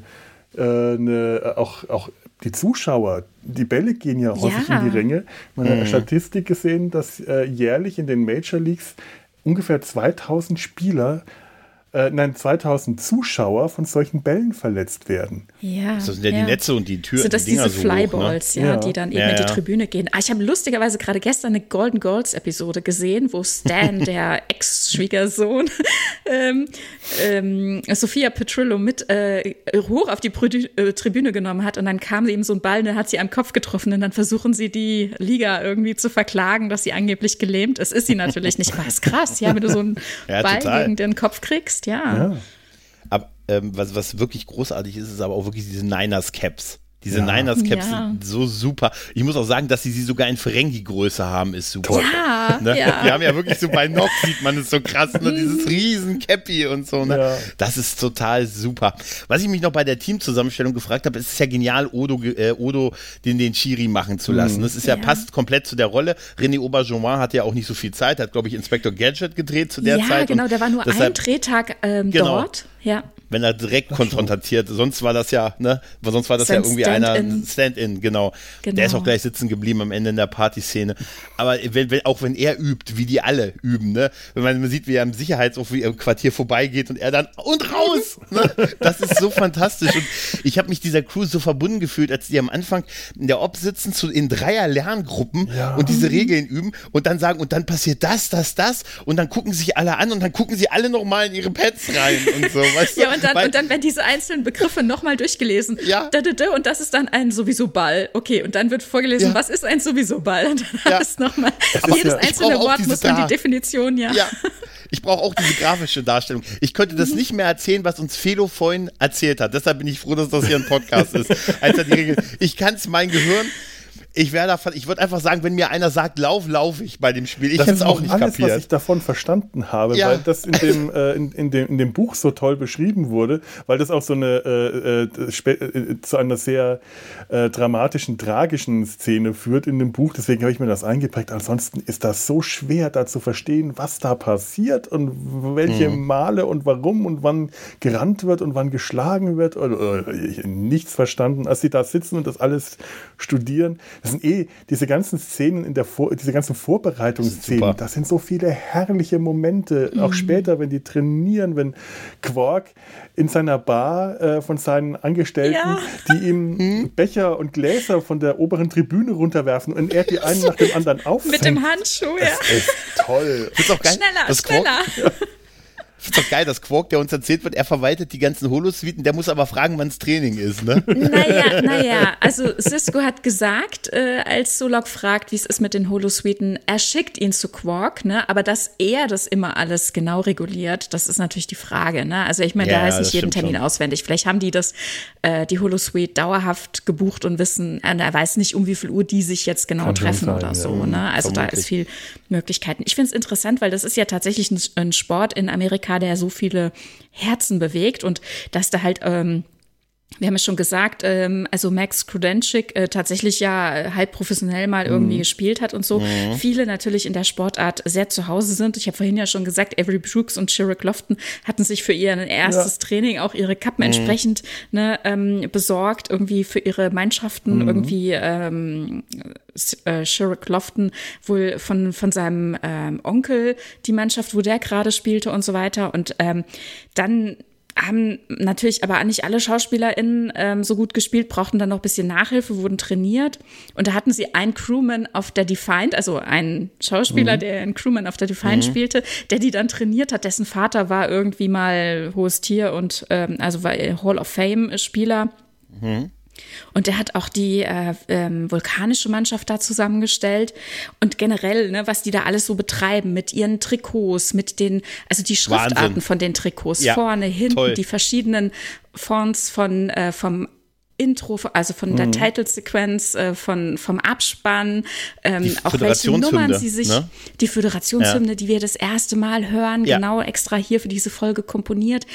äh, eine, auch, auch die Zuschauer, die Bälle gehen ja häufig ja. in die Ränge. Man hat eine mhm. Statistik gesehen, dass äh, jährlich in den Major Leagues ungefähr 2000 Spieler äh, nein, 2000 Zuschauer von solchen Bällen verletzt werden. Ja. Das sind ja, ja. die Netze und die Türen. Sind das diese so Flyballs, hoch, ne? ja, die dann eben ja, in die Tribüne gehen. Ah, ich habe lustigerweise gerade gestern eine Golden Girls Episode gesehen, wo Stan, der Ex-Schwiegersohn, ähm, ähm, Sophia Petrillo mit äh, hoch auf die äh, Tribüne genommen hat und dann kam eben so ein Ball, der hat sie am Kopf getroffen und dann versuchen sie die Liga irgendwie zu verklagen, dass sie angeblich gelähmt ist. Ist sie natürlich nicht, aber ist krass, ja, wenn du so einen Ball total. gegen den Kopf kriegst wächst, ja. ja. Aber ähm, was, was wirklich großartig ist, ist aber auch wirklich diese Niners Caps. Diese ja. Niners Caps ja. sind so super. Ich muss auch sagen, dass sie sie sogar in Ferengi-Größe haben, ist super. Ja, ne? ja. Wir haben ja wirklich so bei Nox sieht man es so krass, ne? dieses riesen Cappy und so. Ne? Ja. Das ist total super. Was ich mich noch bei der Teamzusammenstellung gefragt habe, ist es ja genial, Odo, äh, Odo den, den Chiri machen zu lassen. Mhm. Das ist ja, passt komplett zu der Rolle. René Auberjonois hat ja auch nicht so viel Zeit, hat, glaube ich, Inspector Gadget gedreht zu der Zeit. Ja, genau, der war nur deshalb, ein Drehtag ähm, genau. dort. Ja wenn er direkt konfrontiert. Sonst war das ja, ne? Sonst war das Sein ja irgendwie Stand einer Stand-in, genau. genau. Der ist auch gleich sitzen geblieben am Ende in der Partyszene. Aber wenn, wenn, auch wenn er übt, wie die alle üben, ne? Wenn man, man sieht, wie er im Sicherheitsquartier vorbeigeht und er dann und raus! ne? Das ist so fantastisch. Und ich habe mich dieser Crew so verbunden gefühlt, als die am Anfang in der Ob sitzen zu, in Dreier Lerngruppen ja. und diese Regeln üben und dann sagen, und dann passiert das, das, das und dann gucken sich alle an und dann gucken sie alle nochmal in ihre Pads rein und so, weißt du? Ja, und dann, und dann werden diese einzelnen Begriffe nochmal durchgelesen. Ja. Da, da, da, und das ist dann ein sowieso Ball. Okay, und dann wird vorgelesen, ja. was ist ein sowieso Ball? Und dann ja. ist nochmal, jedes ja, einzelne Wort muss man die Definition, ja. ja. Ich brauche auch diese grafische Darstellung. Ich könnte das nicht mehr erzählen, was uns Felo vorhin erzählt hat. Deshalb bin ich froh, dass das hier ein Podcast ist. Als er die Regel, ich kann es mein Gehirn ich wäre davon, ich würde einfach sagen, wenn mir einer sagt, lauf, laufe ich bei dem Spiel. Ich hätte es auch nicht alles, kapiert. was ich davon verstanden habe, ja. weil das in dem, äh, in, in, dem, in dem Buch so toll beschrieben wurde, weil das auch so eine äh, äh, äh, zu einer sehr äh, dramatischen, tragischen Szene führt in dem Buch. Deswegen habe ich mir das eingeprägt. Ansonsten ist das so schwer, da zu verstehen, was da passiert und welche mhm. Male und warum und wann gerannt wird und wann geschlagen wird. Oder, oder, nichts verstanden, als sie da sitzen und das alles studieren das sind eh diese ganzen Szenen in der Vor diese ganzen Vorbereitungsszenen, das, das, sind so viele herrliche Momente. Mhm. Auch später, wenn die trainieren, wenn Quark in seiner Bar äh, von seinen Angestellten, ja. die ihm mhm. Becher und Gläser von der oberen Tribüne runterwerfen und er die einen nach dem anderen auffängt. Mit dem Handschuh, ja. Das ist toll. Das ist auch geil. Schneller, das schneller. Quark, ich find's doch geil, dass Quark, der uns erzählt wird, er verwaltet die ganzen Holosuiten, der muss aber fragen, wann das Training ist, ne? Naja, naja, also Cisco hat gesagt, äh, als Solok fragt, wie es ist mit den Holosuiten, er schickt ihn zu Quark, ne? Aber dass er das immer alles genau reguliert, das ist natürlich die Frage, ne? Also ich meine, ja, da heißt nicht jeden Termin schon. auswendig. Vielleicht haben die das, äh, die Holosuite dauerhaft gebucht und wissen, äh, er weiß nicht, um wie viel Uhr die sich jetzt genau Kann treffen sein, oder so, ne? Also vermutlich. da ist viel Möglichkeiten. Ich finde es interessant, weil das ist ja tatsächlich ein, ein Sport in Amerika, Amerika, der so viele Herzen bewegt und dass da halt ähm, wir haben ja schon gesagt, ähm, also Max Krudenschik äh, tatsächlich ja halb professionell mal irgendwie mhm. gespielt hat und so. Mhm. Viele natürlich in der Sportart sehr zu Hause sind. Ich habe vorhin ja schon gesagt, Avery Brooks und Sherrick Lofton hatten sich für ihr erstes ja. Training auch ihre Kappen mhm. entsprechend ne, ähm, besorgt, irgendwie für ihre Mannschaften, mhm. irgendwie ähm, äh, Sherrick Lofton wohl von, von seinem ähm, Onkel die Mannschaft, wo der gerade spielte und so weiter. Und ähm, dann haben natürlich aber nicht alle SchauspielerInnen ähm, so gut gespielt, brauchten dann noch ein bisschen Nachhilfe, wurden trainiert. Und da hatten sie einen Crewman auf der Defiant, also einen Schauspieler, mhm. der einen Crewman auf der Defiant mhm. spielte, der die dann trainiert hat. Dessen Vater war irgendwie mal hohes Tier und ähm, also war Hall of Fame-Spieler. Mhm. Und er hat auch die äh, ähm, vulkanische Mannschaft da zusammengestellt und generell, ne, was die da alles so betreiben mit ihren Trikots, mit den, also die Schriftarten Wahnsinn. von den Trikots, ja, vorne, hinten, toll. die verschiedenen Fonts von äh, vom Intro, also von der mhm. Titelsequenz, äh, von, vom Abspann, ähm, auch welche Nummern sie sich, ne? die Föderationshymne, ja. die wir das erste Mal hören, ja. genau extra hier für diese Folge komponiert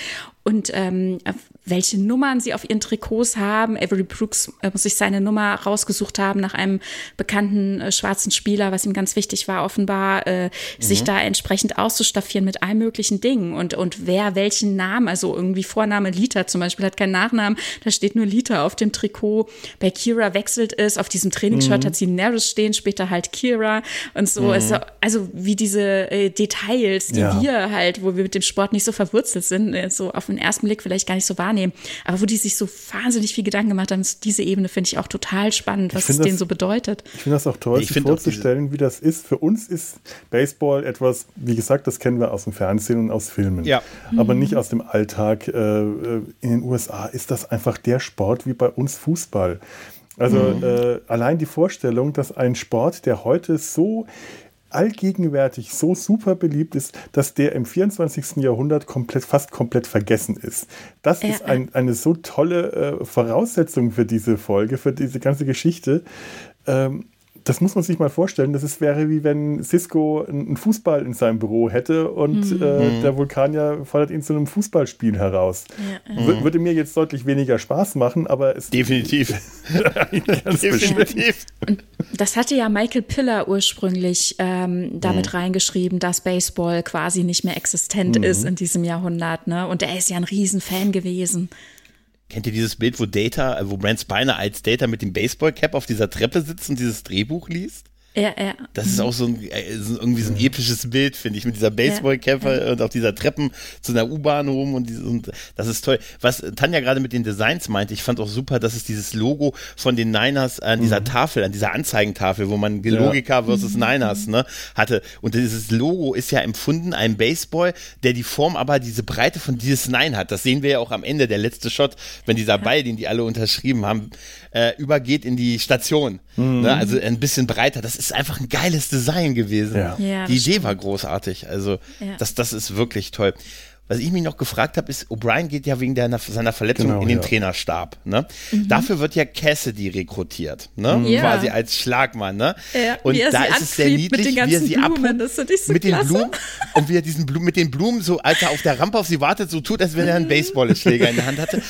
und ähm, welche Nummern sie auf ihren Trikots haben. Avery Brooks äh, muss sich seine Nummer rausgesucht haben nach einem bekannten äh, schwarzen Spieler, was ihm ganz wichtig war, offenbar, äh, mhm. sich da entsprechend auszustaffieren mit allen möglichen Dingen und, und wer welchen Namen, also irgendwie Vorname Lita zum Beispiel hat keinen Nachnamen, da steht nur Lita auf dem Trikot. Bei Kira wechselt es, auf diesem Trainingsshirt mhm. hat sie Neris stehen, später halt Kira und so. Mhm. Also, also wie diese äh, Details, die ja. wir halt, wo wir mit dem Sport nicht so verwurzelt sind, äh, so auf den ersten Blick vielleicht gar nicht so wahrnehmen. Aber wo die sich so wahnsinnig viel Gedanken gemacht haben, diese Ebene finde ich auch total spannend, was es denen so bedeutet. Ich finde das auch toll, sich vorzustellen, wie das ist. Für uns ist Baseball etwas, wie gesagt, das kennen wir aus dem Fernsehen und aus Filmen. Ja. Aber mhm. nicht aus dem Alltag. Äh, äh, in den USA ist das einfach der Sport wie bei uns Fußball. Also mhm. äh, allein die Vorstellung, dass ein Sport, der heute so allgegenwärtig so super beliebt ist, dass der im 24. Jahrhundert komplett, fast komplett vergessen ist. Das ja, ist ein, eine so tolle äh, Voraussetzung für diese Folge, für diese ganze Geschichte. Ähm, das muss man sich mal vorstellen. Das ist, wäre wie wenn Cisco einen Fußball in seinem Büro hätte und mhm. äh, mhm. der Vulkanier fordert ihn zu einem Fußballspiel heraus. Ja. Mhm. Würde mir jetzt deutlich weniger Spaß machen, aber es definitiv. definitiv. Das hatte ja Michael Piller ursprünglich ähm, damit mhm. reingeschrieben, dass Baseball quasi nicht mehr existent mhm. ist in diesem Jahrhundert. Ne? Und er ist ja ein Riesenfan gewesen. Kennt ihr dieses Bild, wo Data, äh, wo Brent Spiner als Data mit dem Baseballcap auf dieser Treppe sitzt und dieses Drehbuch liest? Ja, ja. Das ist auch so ein, äh, irgendwie so ein episches Bild, finde ich, mit dieser Baseballkäfer ja, und auch dieser Treppen zu einer U-Bahn rum und, und, das ist toll. Was Tanja gerade mit den Designs meinte, ich fand auch super, dass es dieses Logo von den Niners an dieser mhm. Tafel, an dieser Anzeigentafel, wo man Logika versus mhm. Niners ne, hatte. Und dieses Logo ist ja empfunden, ein Baseball, der die Form aber diese Breite von dieses Nine hat. Das sehen wir ja auch am Ende, der letzte Shot, wenn dieser Ball, den die alle unterschrieben haben, äh, übergeht in die Station. Mhm. Ne? Also ein bisschen breiter. Das ist einfach ein geiles Design gewesen. Ja. Ja, die Idee war großartig. Also ja. das, das ist wirklich toll. Was ich mich noch gefragt habe, ist, O'Brien geht ja wegen der, seiner Verletzung genau, in den ja. Trainerstab. Ne? Mhm. Dafür wird ja Cassidy rekrutiert, ne? Mhm. Ja. quasi als Schlagmann. Ne? Ja, und da ist es sehr niedlich, wie er sie Blumen, das so mit klasse. den Blumen und wie er diesen Blumen, mit den Blumen so, als er auf der Rampe auf sie wartet, so tut, als wenn er einen Baseballschläger in der Hand hatte.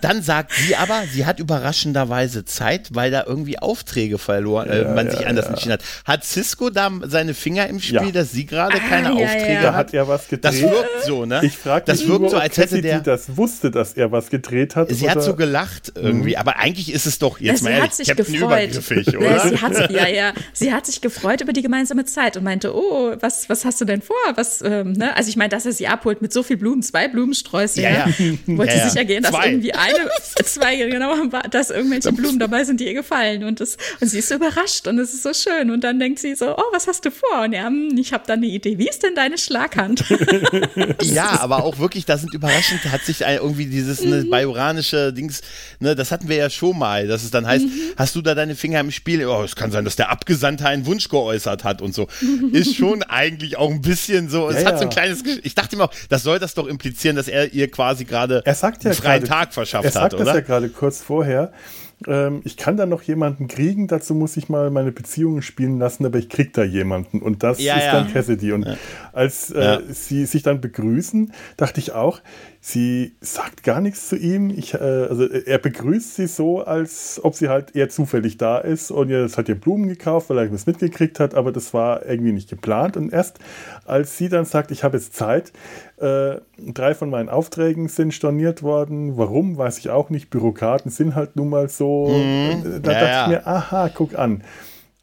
Dann sagt sie aber, sie hat überraschenderweise Zeit, weil da irgendwie Aufträge verloren, äh, man sich anders entschieden hat. Hat Cisco da seine Finger im Spiel, dass sie gerade ah, keine Aufträge hat? hat er was gedreht. Das wirkt so, ne? Ich frage das wirkt nur, so, als hätte der das wusste, dass er was gedreht hat. Sie oder? hat so gelacht irgendwie, mhm. aber eigentlich ist es doch jetzt ja, mal ehrlich, hat sich Captain gefreut. übergriffig, oder? Ja, sie hat, ja, ja, sie hat sich gefreut über die gemeinsame Zeit und meinte, oh, was, was hast du denn vor? Was, ähm, ne? Also ich meine, dass er sie abholt mit so viel Blumen, zwei Blumensträuße, ja, ja. wollte ja, sicher gehen, dass zwei. irgendwie eine, zwei genau, dass irgendwelche Blumen dabei sind, die ihr gefallen und das und sie ist so überrascht und es ist so schön und dann denkt sie so, oh, was hast du vor? Und ja, hm, ich habe da eine Idee. Wie ist denn deine Schlaghand? ja, aber auch wirklich, da sind überraschend, hat sich irgendwie dieses ne, mhm. bajoranische Dings, ne, das hatten wir ja schon mal, dass es dann heißt, mhm. hast du da deine Finger im Spiel? Oh, es kann sein, dass der Abgesandte einen Wunsch geäußert hat und so. Ist schon eigentlich auch ein bisschen so, es ja, hat so ein kleines, ich dachte immer auch, das soll das doch implizieren, dass er ihr quasi gerade ja einen freien grade, Tag verschafft er sagt hat, oder? Das ja gerade kurz vorher ähm, ich kann da noch jemanden kriegen, dazu muss ich mal meine Beziehungen spielen lassen, aber ich krieg da jemanden. Und das ja, ist ja. dann Cassidy. Und ja. als äh, sie sich dann begrüßen, dachte ich auch, Sie sagt gar nichts zu ihm. Ich, äh, also er begrüßt sie so, als ob sie halt eher zufällig da ist und jetzt hat ihr Blumen gekauft, weil er was mitgekriegt hat, aber das war irgendwie nicht geplant. Und erst als sie dann sagt, ich habe jetzt Zeit, äh, drei von meinen Aufträgen sind storniert worden. Warum, weiß ich auch nicht. Bürokraten sind halt nun mal so. Mhm. Da ja, dachte ja. ich mir, aha, guck an.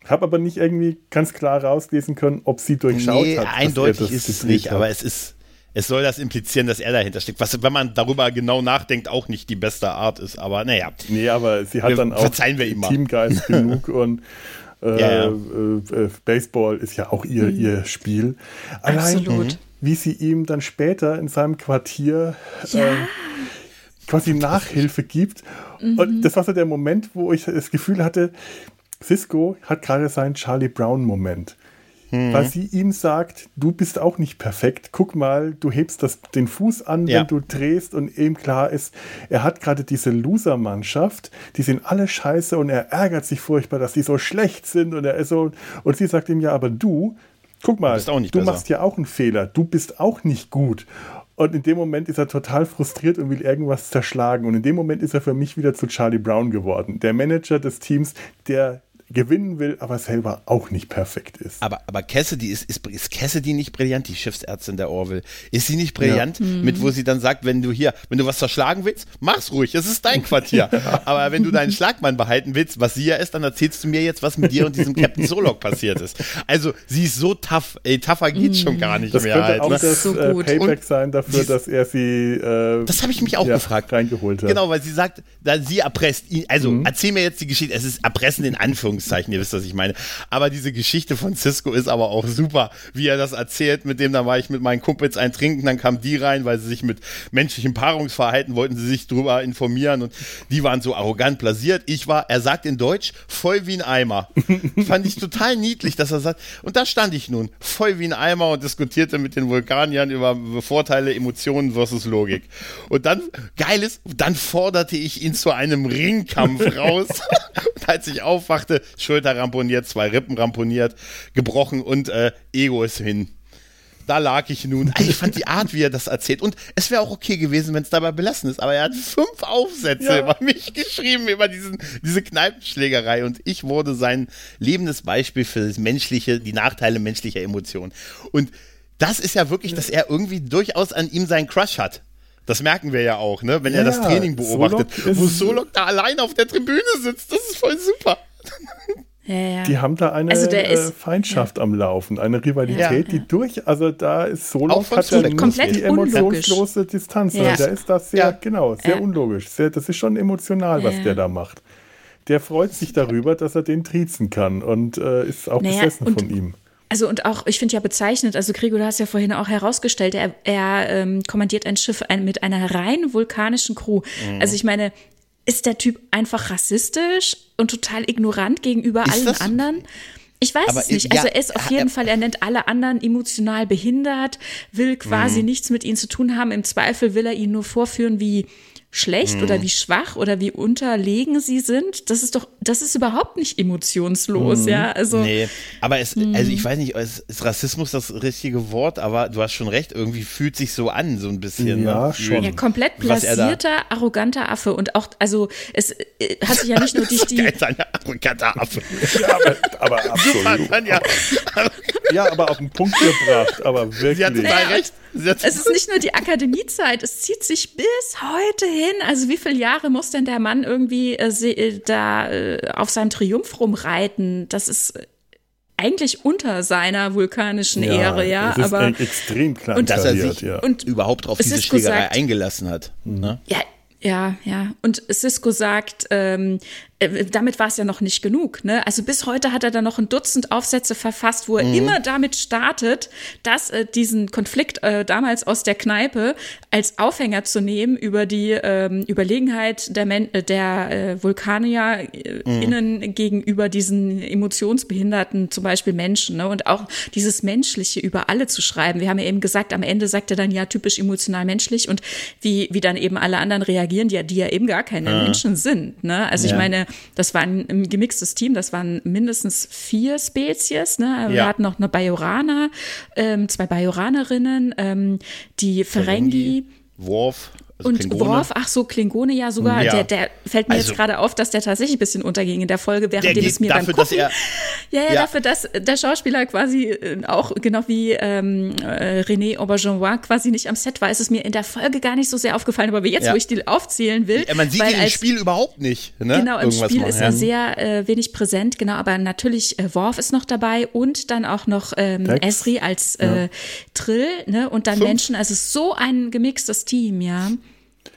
Habe aber nicht irgendwie ganz klar rauslesen können, ob sie durchschaut nee, hat. Eindeutig ist es nicht, hat. aber es ist es soll das implizieren, dass er dahinter steckt. Was, wenn man darüber genau nachdenkt, auch nicht die beste Art ist. Aber naja. Nee, aber sie hat wir, dann auch Teamgeist genug und äh, ja, ja. Äh, Baseball ist ja auch ihr, mhm. ihr Spiel. Allein, Absolut. Wie sie ihm dann später in seinem Quartier ja. äh, quasi Nachhilfe gibt. Mhm. Und das war so der Moment, wo ich das Gefühl hatte, Cisco hat gerade seinen Charlie Brown-Moment. Mhm. Weil sie ihm sagt, du bist auch nicht perfekt. Guck mal, du hebst das, den Fuß an, ja. wenn du drehst und eben klar ist, er hat gerade diese Loser-Mannschaft, die sind alle scheiße und er ärgert sich furchtbar, dass die so schlecht sind und er ist so, und sie sagt ihm ja, aber du, guck mal, du, du machst ja auch einen Fehler, du bist auch nicht gut. Und in dem Moment ist er total frustriert und will irgendwas zerschlagen. Und in dem Moment ist er für mich wieder zu Charlie Brown geworden. Der Manager des Teams, der gewinnen will, aber selber auch nicht perfekt ist. Aber, aber Cassidy ist, ist, ist Cassidy nicht brillant, die Schiffsärztin der Orville? Ist sie nicht brillant, ja. mit wo sie dann sagt, wenn du hier, wenn du was zerschlagen willst, mach's ruhig, es ist dein Quartier. ja. Aber wenn du deinen Schlagmann behalten willst, was sie ja ist, dann erzählst du mir jetzt, was mit dir und diesem Captain Solok passiert ist. Also, sie ist so tough, ey, tougher geht's schon gar nicht das mehr. Das könnte halt, auch ne? das so äh, Payback und sein dafür, dass er sie äh, Das habe ich mich auch ja, gefragt. Reingeholt hat. Genau, weil sie sagt, da sie erpresst ihn, also mhm. erzähl mir jetzt die Geschichte, es ist erpressen in Anführungszeichen, ihr wisst, was ich meine meine. Aber diese Geschichte von Cisco ist aber auch super, wie er das erzählt. Mit dem, da war ich mit meinen Kumpels ein Trinken, dann kamen die rein, weil sie sich mit menschlichem Paarungsverhalten wollten sie sich drüber informieren und die waren so arrogant blasiert. Ich war, er sagt in Deutsch, voll wie ein Eimer. Fand ich total niedlich, dass er sagt. Und da stand ich nun, voll wie ein Eimer und diskutierte mit den Vulkaniern über Vorteile, Emotionen versus Logik. Und dann, geiles, dann forderte ich ihn zu einem Ringkampf raus. und als ich aufwachte, Schulter ramponiert zwei Rippen ramponiert, gebrochen und äh, Ego ist hin. Da lag ich nun. Ich fand die Art, wie er das erzählt. Und es wäre auch okay gewesen, wenn es dabei belassen ist. Aber er hat fünf Aufsätze ja. über mich geschrieben, über diesen, diese Kneipenschlägerei. Und ich wurde sein lebendes Beispiel für das menschliche, die Nachteile menschlicher Emotionen. Und das ist ja wirklich, dass er irgendwie durchaus an ihm seinen Crush hat. Das merken wir ja auch, ne? wenn ja, er das Training beobachtet, Solok wo Solok da allein auf der Tribüne sitzt. Das ist voll super. Ja, ja. Die haben da eine also äh, ist, Feindschaft ja. am Laufen, eine Rivalität, die durch, also da ist Solo hat ja komplett die emotionslose Distanz. Ja. Also da ist das sehr, genau, sehr unlogisch. Sehr, das ist schon emotional, was der da macht. Der freut sich darüber, dass er den triezen kann und äh, ist auch naja, besessen von ihm. Also und auch, ich finde ja bezeichnet, also Gregor, du hast ja vorhin auch herausgestellt, er, er ähm, kommandiert ein Schiff ein, mit einer rein vulkanischen Crew. Mhm. Also ich meine, ist der Typ einfach rassistisch und total ignorant gegenüber ist allen anderen? Ich weiß aber, es nicht. Also er ist auf jeden Fall, er nennt alle anderen emotional behindert, will quasi mhm. nichts mit ihnen zu tun haben. Im Zweifel will er ihnen nur vorführen, wie schlecht hm. oder wie schwach oder wie unterlegen sie sind, das ist doch, das ist überhaupt nicht emotionslos, hm. ja. Also, nee, aber es, hm. also ich weiß nicht, ist, ist, Rassismus das richtige Wort, aber du hast schon recht, irgendwie fühlt sich so an, so ein bisschen. Ja, ne? schon. Ja, komplett blasierter, arroganter Affe und auch, also es äh, hat sich ja nicht nur durch die. Geil, ein arroganter Affe. ja, aber, aber absolut. ja. ja, aber auf den Punkt gebracht, aber wirklich. Sie hat total recht. Es ist nicht nur die Akademiezeit, es zieht sich bis heute hin. Also wie viele Jahre muss denn der Mann irgendwie äh, äh da äh, auf seinem Triumph rumreiten? Das ist eigentlich unter seiner vulkanischen ja, Ehre, ja. Es ist aber extrem klein und dass er sich ja. und überhaupt auf diese Schlägerei gesagt, eingelassen hat. Ne? Ja, ja, ja. Und Cisco sagt, ähm, äh, damit war es ja noch nicht genug. Ne? Also bis heute hat er da noch ein Dutzend Aufsätze verfasst, wo er mhm. immer damit startet, dass äh, diesen Konflikt äh, damals aus der Kneipe als Aufhänger zu nehmen über die ähm, Überlegenheit der, Men äh, der äh, Vulkanier äh, mhm. innen gegenüber diesen emotionsbehinderten zum Beispiel Menschen ne? und auch dieses Menschliche über alle zu schreiben. Wir haben ja eben gesagt, am Ende sagt er dann ja typisch emotional menschlich und wie, wie dann eben alle anderen reagieren, die, die ja eben gar keine ah. Menschen sind. Ne? Also ja. ich meine, das war ein, ein, gemixtes Team, das waren mindestens vier Spezies. Ne? Wir ja. hatten noch eine Bajorana, ähm, zwei Bajoranerinnen, ähm, die Ferengi. Worf. Also und Klingone. Worf, ach so, Klingone ja sogar, ja. Der, der fällt mir also, jetzt gerade auf, dass der tatsächlich ein bisschen unterging in der Folge, während es mir dafür, beim Gucken, er, ja, ja, ja, dafür, dass der Schauspieler quasi äh, auch, genau wie ähm, äh, René Aubergenois quasi nicht am Set war, ist es mir in der Folge gar nicht so sehr aufgefallen, aber jetzt, ja. wo ich die aufzählen will. Ja, man sieht ihn im Spiel überhaupt nicht. Ne? Genau, im Irgendwas Spiel machen, ist er sehr äh, wenig präsent, genau, aber natürlich äh, Worf ist noch dabei und dann auch noch ähm, Esri als äh, Trill, ne, und dann Fünf. Menschen, also so ein gemixtes Team, ja.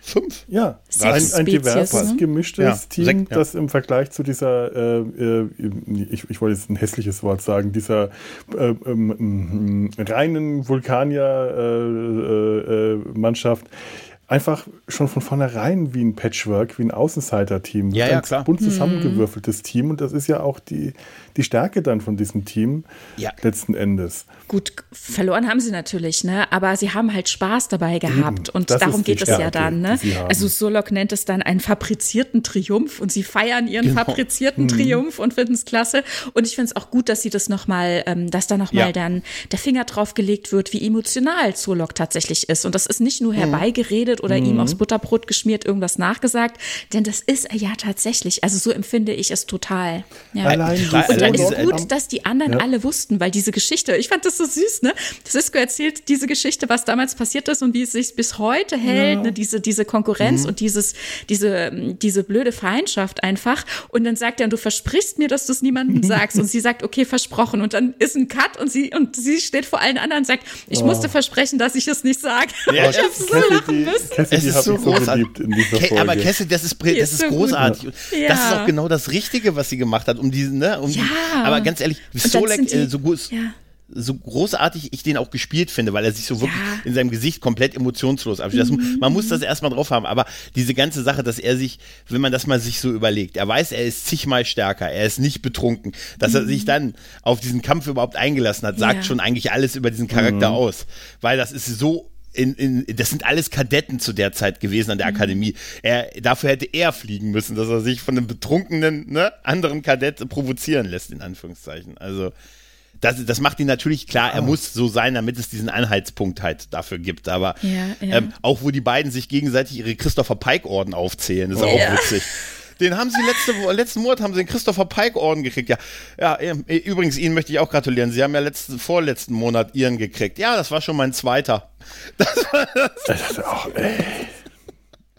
Fünf? Ja, ein, ein diverses, ne? gemischtes ja, Team, sechs, ja. das im Vergleich zu dieser, äh, äh, ich, ich wollte jetzt ein hässliches Wort sagen, dieser äh, ähm, reinen Vulkanier-Mannschaft äh, äh, einfach schon von vornherein wie ein Patchwork, wie ein Außenseiter-Team. Ja, ja, klar. Ein bunt zusammengewürfeltes mhm. Team und das ist ja auch die, die Stärke dann von diesem Team ja. letzten Endes. Gut, verloren haben sie natürlich, ne? aber sie haben halt Spaß dabei gehabt Eben, und darum geht es ja dann. Ne? Also Solok nennt es dann einen fabrizierten Triumph und sie feiern ihren genau. fabrizierten mhm. Triumph und finden es klasse. Und ich finde es auch gut, dass sie das nochmal, ähm, dass da nochmal ja. dann der Finger drauf gelegt wird, wie emotional Solok tatsächlich ist. Und das ist nicht nur mhm. herbeigeredet oder mhm. ihm aufs Butterbrot geschmiert, irgendwas nachgesagt, denn das ist er ja tatsächlich. Also so empfinde ich es total. Ja. Allein und dann ist gut, dass die anderen ja. alle wussten, weil diese Geschichte, ich fand das so süß, ne? Cisco erzählt diese Geschichte, was damals passiert ist und wie es sich bis heute hält, ja. ne? Diese, diese Konkurrenz mhm. und dieses, diese, diese blöde Feindschaft einfach. Und dann sagt er, du versprichst mir, dass du es niemandem sagst. Und sie sagt, okay, versprochen. Und dann ist ein Cut und sie, und sie steht vor allen anderen und sagt, ich oh. musste versprechen, dass ich es nicht sage. Ja, ich hab so lachen müssen. Cassidy es ist so großartig. So aber Cassidy, das ist, das ist, ist so großartig. Ja. Das ist auch genau das Richtige, was sie gemacht hat, um diesen, ne, um ja. Aber ganz ehrlich, Solek, äh, so gut. Ja so großartig ich den auch gespielt finde, weil er sich so wirklich ja. in seinem Gesicht komplett emotionslos abspielt. Mhm. Man muss das erstmal drauf haben, aber diese ganze Sache, dass er sich, wenn man das mal sich so überlegt, er weiß, er ist zigmal stärker, er ist nicht betrunken, dass mhm. er sich dann auf diesen Kampf überhaupt eingelassen hat, sagt ja. schon eigentlich alles über diesen Charakter mhm. aus, weil das ist so in, in, das sind alles Kadetten zu der Zeit gewesen an der mhm. Akademie. Er, dafür hätte er fliegen müssen, dass er sich von einem betrunkenen ne, anderen Kadett provozieren lässt, in Anführungszeichen. Also das, das macht ihn natürlich klar, er oh. muss so sein, damit es diesen Anhaltspunkt halt dafür gibt. Aber ja, ja. Ähm, auch wo die beiden sich gegenseitig ihre Christopher Pike-Orden aufzählen, ist oh. auch witzig. Den haben sie letzte, letzten Monat haben sie den Christopher Pike Orden gekriegt. Ja, ja, übrigens, Ihnen möchte ich auch gratulieren. Sie haben ja letzten, vorletzten Monat Ihren gekriegt. Ja, das war schon mein zweiter. Das war das. das auch, ey.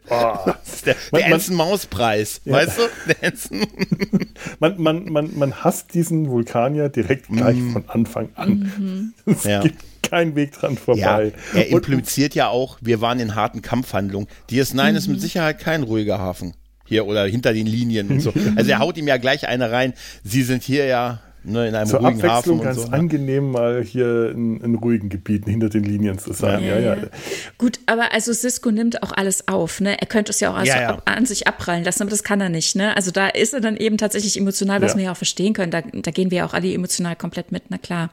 Oh. Das ist der, der Ensen-Maus-Preis, ja. weißt du? Der Ensen. man, man, man, man hasst diesen Vulkanier direkt gleich mm. von Anfang an. Mhm. Es ja. gibt keinen Weg dran vorbei. Ja, er impliziert Und, ja auch, wir waren in harten Kampfhandlungen. DS9 mhm. ist mit Sicherheit kein ruhiger Hafen. Hier oder hinter den Linien und so. Also er haut ihm ja gleich eine rein. Sie sind hier ja Ne, in einem Zur ruhigen Abwechslung Hafen ganz so, ne? angenehm, mal hier in, in, ruhigen Gebieten hinter den Linien zu sein. Ja, ja, ja. Gut, aber also Cisco nimmt auch alles auf. Ne? Er könnte es ja auch also ab, an sich abprallen lassen, aber das kann er nicht. Ne? Also da ist er dann eben tatsächlich emotional, was wir ja auch verstehen können. Da, da gehen wir ja auch alle emotional komplett mit, na klar.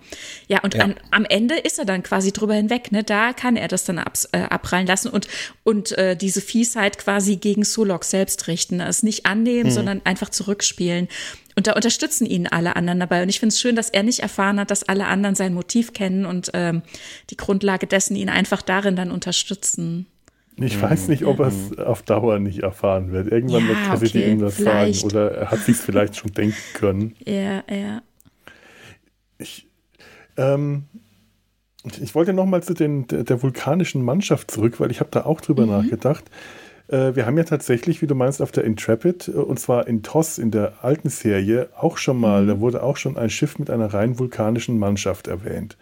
Ja, und an, am Ende ist er dann quasi drüber hinweg. Ne? Da kann er das dann ab, äh, abprallen lassen und, und äh, diese Fiesheit quasi gegen Solok selbst richten. Es nicht annehmen, mhm. sondern einfach zurückspielen. Und da unterstützen ihn alle anderen dabei. Und ich finde es schön, dass er nicht erfahren hat, dass alle anderen sein Motiv kennen und ähm, die Grundlage dessen ihn einfach darin dann unterstützen. Ich weiß nicht, ob er es mhm. auf Dauer nicht erfahren wird. Irgendwann ja, wird Cassidy okay, ihm das vielleicht. sagen. Oder er hat sich vielleicht schon denken können. Ja, ja. Ich, ähm, ich wollte noch mal zu den, der, der vulkanischen Mannschaft zurück, weil ich habe da auch drüber mhm. nachgedacht. Äh, wir haben ja tatsächlich, wie du meinst, auf der Intrepid, äh, und zwar in TOS in der alten Serie, auch schon mal, mhm. da wurde auch schon ein Schiff mit einer rein vulkanischen Mannschaft erwähnt.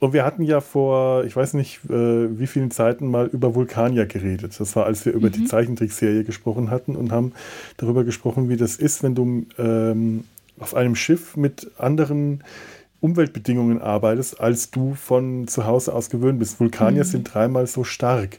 Und wir hatten ja vor, ich weiß nicht, äh, wie vielen Zeiten mal über Vulkanier geredet. Das war, als wir über mhm. die Zeichentrickserie gesprochen hatten und haben darüber gesprochen, wie das ist, wenn du ähm, auf einem Schiff mit anderen Umweltbedingungen arbeitest, als du von zu Hause aus gewöhnt bist. Vulkanier mhm. sind dreimal so stark.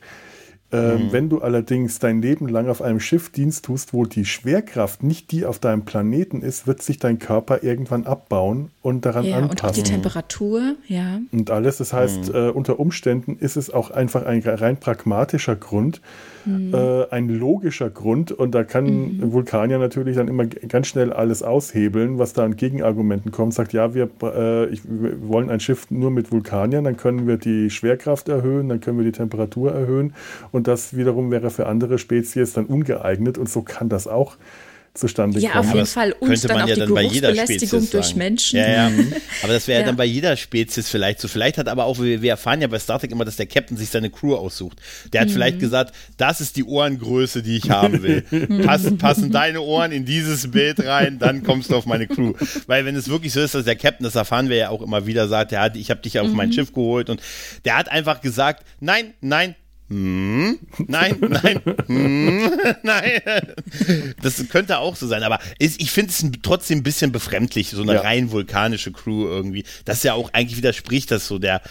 Ähm, mhm. Wenn du allerdings dein Leben lang auf einem Schiff Dienst tust, wo die Schwerkraft nicht die auf deinem Planeten ist, wird sich dein Körper irgendwann abbauen und daran ja, anpassen. Und auch die Temperatur, ja. Und alles. Das heißt, mhm. äh, unter Umständen ist es auch einfach ein rein pragmatischer Grund, mhm. äh, ein logischer Grund. Und da kann mhm. Vulkanier natürlich dann immer ganz schnell alles aushebeln, was da an Gegenargumenten kommt. Sagt, ja, wir, äh, ich, wir wollen ein Schiff nur mit Vulkaniern, dann können wir die Schwerkraft erhöhen, dann können wir die Temperatur erhöhen und das wiederum wäre für andere Spezies dann ungeeignet und so kann das auch zustande ja, kommen. Ja, auf jeden Fall. Und könnte dann man auch ja die dann bei jeder Spezies durch sagen. Menschen. Ja, ja. Aber das wäre ja. Ja. dann bei jeder Spezies vielleicht so. Vielleicht hat aber auch, wir wir erfahren ja bei Star Trek immer, dass der Captain sich seine Crew aussucht. Der hat vielleicht gesagt, das ist die Ohrengröße, die ich haben will. Passen, passen deine Ohren in dieses Bild rein, dann kommst du auf meine Crew. Weil wenn es wirklich so ist, dass der Captain, das erfahren wir ja auch immer wieder, sagt, der hat, ich habe dich ja auf mein Schiff geholt und der hat einfach gesagt, nein, nein, hm, nein, nein, hm, nein. Das könnte auch so sein, aber ist, ich finde es trotzdem ein bisschen befremdlich, so eine Ja. rein vulkanische Crew irgendwie. Das ja auch eigentlich widerspricht das so der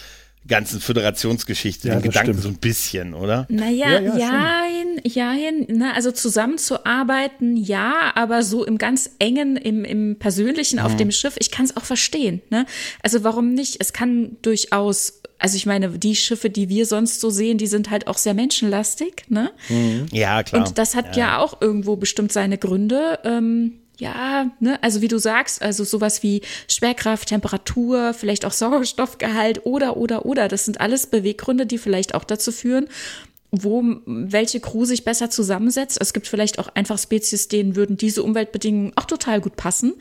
ganzen Föderationsgeschichte, Ja, dem das Gedanken stimmt. so ein bisschen, oder? Naja, Ja, ja, jein, jein, ne, also zusammenzuarbeiten, ja, aber so im ganz engen, im, im Persönlichen auf dem Schiff, ich kann es auch verstehen, ne? Also warum nicht? Es kann durchaus, also ich meine, die Schiffe, die wir sonst so sehen, die sind halt auch sehr menschenlastig, ne? Ja, klar. Und das hat ja. auch irgendwo bestimmt seine Gründe. Ähm, ja, ne, also wie du sagst, also sowas wie Schwerkraft, Temperatur, vielleicht auch Sauerstoffgehalt oder, oder, oder. Das sind alles Beweggründe, die vielleicht auch dazu führen, wo welche Crew sich besser zusammensetzt. Es gibt vielleicht auch einfach Spezies, denen würden diese Umweltbedingungen auch total gut passen.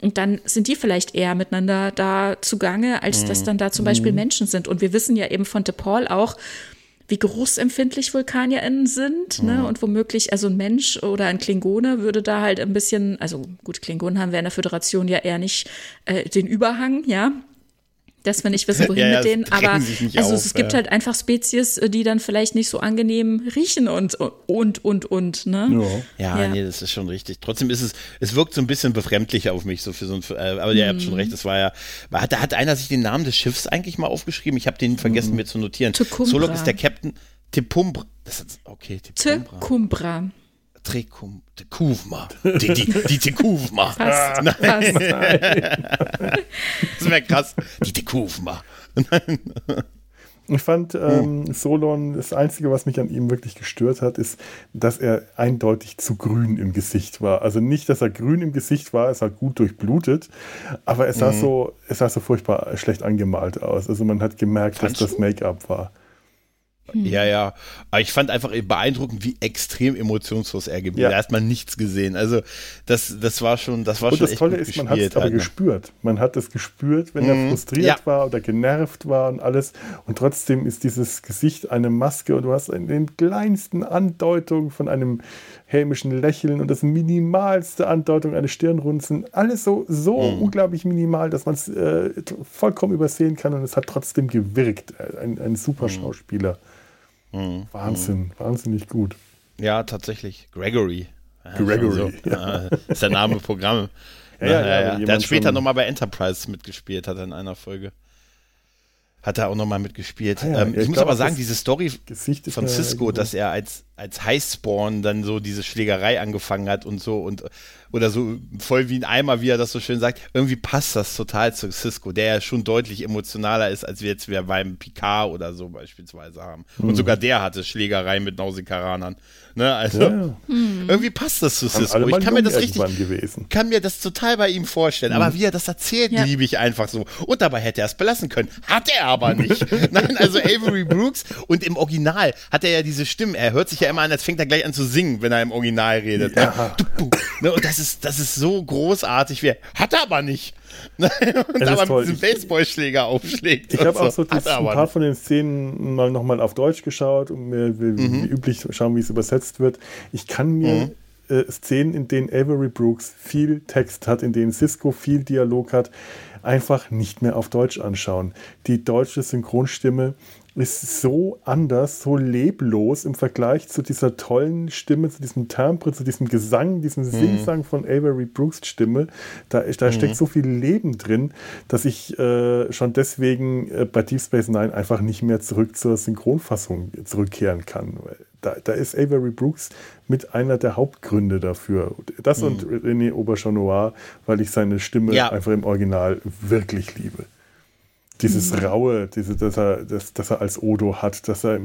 Und dann sind die vielleicht eher miteinander da zugange, als dass dann da zum Beispiel Menschen sind. Und wir wissen ja eben von DePaul auch, wie geruchsempfindlich VulkanierInnen sind, ne? Und womöglich, also ein Mensch oder ein Klingone würde da halt ein bisschen, also gut, Klingonen haben wir in der Föderation ja eher nicht äh, den Überhang, ja. Dass wir nicht wissen, wohin Ja, mit denen, aber also auf, es gibt ja. halt einfach Spezies, äh, die dann vielleicht nicht so angenehm riechen und und und und, ne? Ja. Ja, nee, das ist schon richtig. Trotzdem ist es, es wirkt so ein bisschen befremdlich auf mich, so für so ein, äh, aber ihr habt Mhm. schon recht, das war ja, war- hat, hat einer sich den Namen des Schiffs eigentlich mal aufgeschrieben? Ich habe den vergessen mir zu notieren. Tucumbra. Solok ist der Captain Tepumbra. Das ist, okay, Tepumbra. Tekumbra. Trekum, Tekuvma. Die, die, die Tekuvma. Fast, fast. Das wäre krass. Die Tekuvma. Ich fand ähm, Solon, das Einzige, was mich an ihm wirklich gestört hat, ist, dass er eindeutig zu grün im Gesicht war. Also nicht, dass er grün im Gesicht war, es war gut durchblutet, aber es sah, so, es sah so furchtbar schlecht angemalt aus. Also man hat gemerkt, Fandst dass das? Make-up war. Ja, ja. Aber ich fand einfach beeindruckend, wie extrem emotionslos er geblieben Ja. ist. Erstmal nichts gesehen. Also, das, das war schon, das war Und schon das echt Tolle ist, man hat es aber halt, ne? gespürt. Man hat es gespürt, wenn er frustriert Ja. war oder genervt war und alles. Und trotzdem ist dieses Gesicht eine Maske und du hast in den kleinsten Andeutungen von einem hämischen Lächeln und das minimalste Andeutung eines Stirnrunzen. Alles so, so unglaublich minimal, dass man es äh, vollkommen übersehen kann und es hat trotzdem gewirkt. Ein, ein super Schauspieler. Wahnsinn, wahnsinnig gut. Ja, tatsächlich. Gregory. Ja, Gregory, So. Ja. ist der Name Programm. Ja, ja, ja, aber Der hat später nochmal bei Enterprise mitgespielt, hat er in einer Folge. Hat er auch nochmal mitgespielt. Ah ja, ähm, ja, ich, ich muss glaub, aber sagen, diese Story von Cisco, dass er als, als Highspawn dann so diese Schlägerei angefangen hat und so und oder so voll wie ein Eimer, wie er das so schön sagt, irgendwie passt das total zu Cisco, der ja schon deutlich emotionaler ist, als wir jetzt wir beim Picard oder so beispielsweise haben. Und sogar der hatte Schlägerei mit Nausikaranern. Ne? Also Mhm. Ja, ja. irgendwie passt das zu Cisco. Ich kann mir das richtig, gewesen. kann mir das total bei ihm vorstellen. Aber wie er das erzählt, Ja. liebe ich einfach so. Und dabei hätte er es belassen können. Hat er aber nicht. Nein, also Avery Brooks und im Original hat er ja diese Stimmen. Er hört sich ja immer an, als fängt er gleich an zu singen, wenn er im Original redet. Ne? Du. Ne? Und das ist, das ist so großartig. Wie, hat er aber nicht. Und aber toll. mit diesem Baseballschläger aufschlägt. Ich habe auch so das, er ein paar von den Szenen mal nochmal auf Deutsch geschaut und mir wie, wie Mhm. üblich schauen, wie es übersetzt wird. Ich kann mir äh, Szenen, in denen Avery Brooks viel Text hat, in denen Cisco viel Dialog hat, einfach nicht mehr auf Deutsch anschauen. Die deutsche Synchronstimme ist so anders, so leblos im Vergleich zu dieser tollen Stimme, zu diesem Timbre, zu diesem Gesang, diesem Singsang von Avery Brooks Stimme. Da, da steckt so viel Leben drin, dass ich äh, schon deswegen äh, bei Deep Space Nine einfach nicht mehr zurück zur Synchronfassung zurückkehren kann. Da, da ist Avery Brooks mit einer der Hauptgründe dafür. Das und René Auberjonois, weil ich seine Stimme Ja. einfach im Original wirklich liebe dieses Raue, diese, dass, er, das, das er als Odo hat, dass er,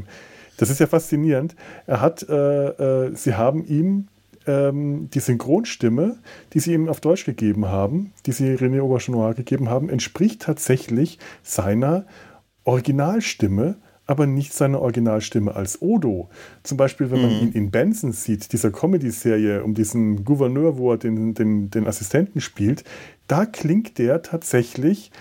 das ist ja faszinierend. Er hat, äh, äh, sie haben ihm ähm, die Synchronstimme, die sie ihm auf Deutsch gegeben haben, die sie René Auberjonois gegeben haben, entspricht tatsächlich seiner Originalstimme aber nicht seine Originalstimme als Odo. Zum Beispiel, wenn man mhm. ihn in Benson sieht, dieser Comedy-Serie um diesen Gouverneur, wo er den, den, den Assistenten spielt, da klingt der tatsächlich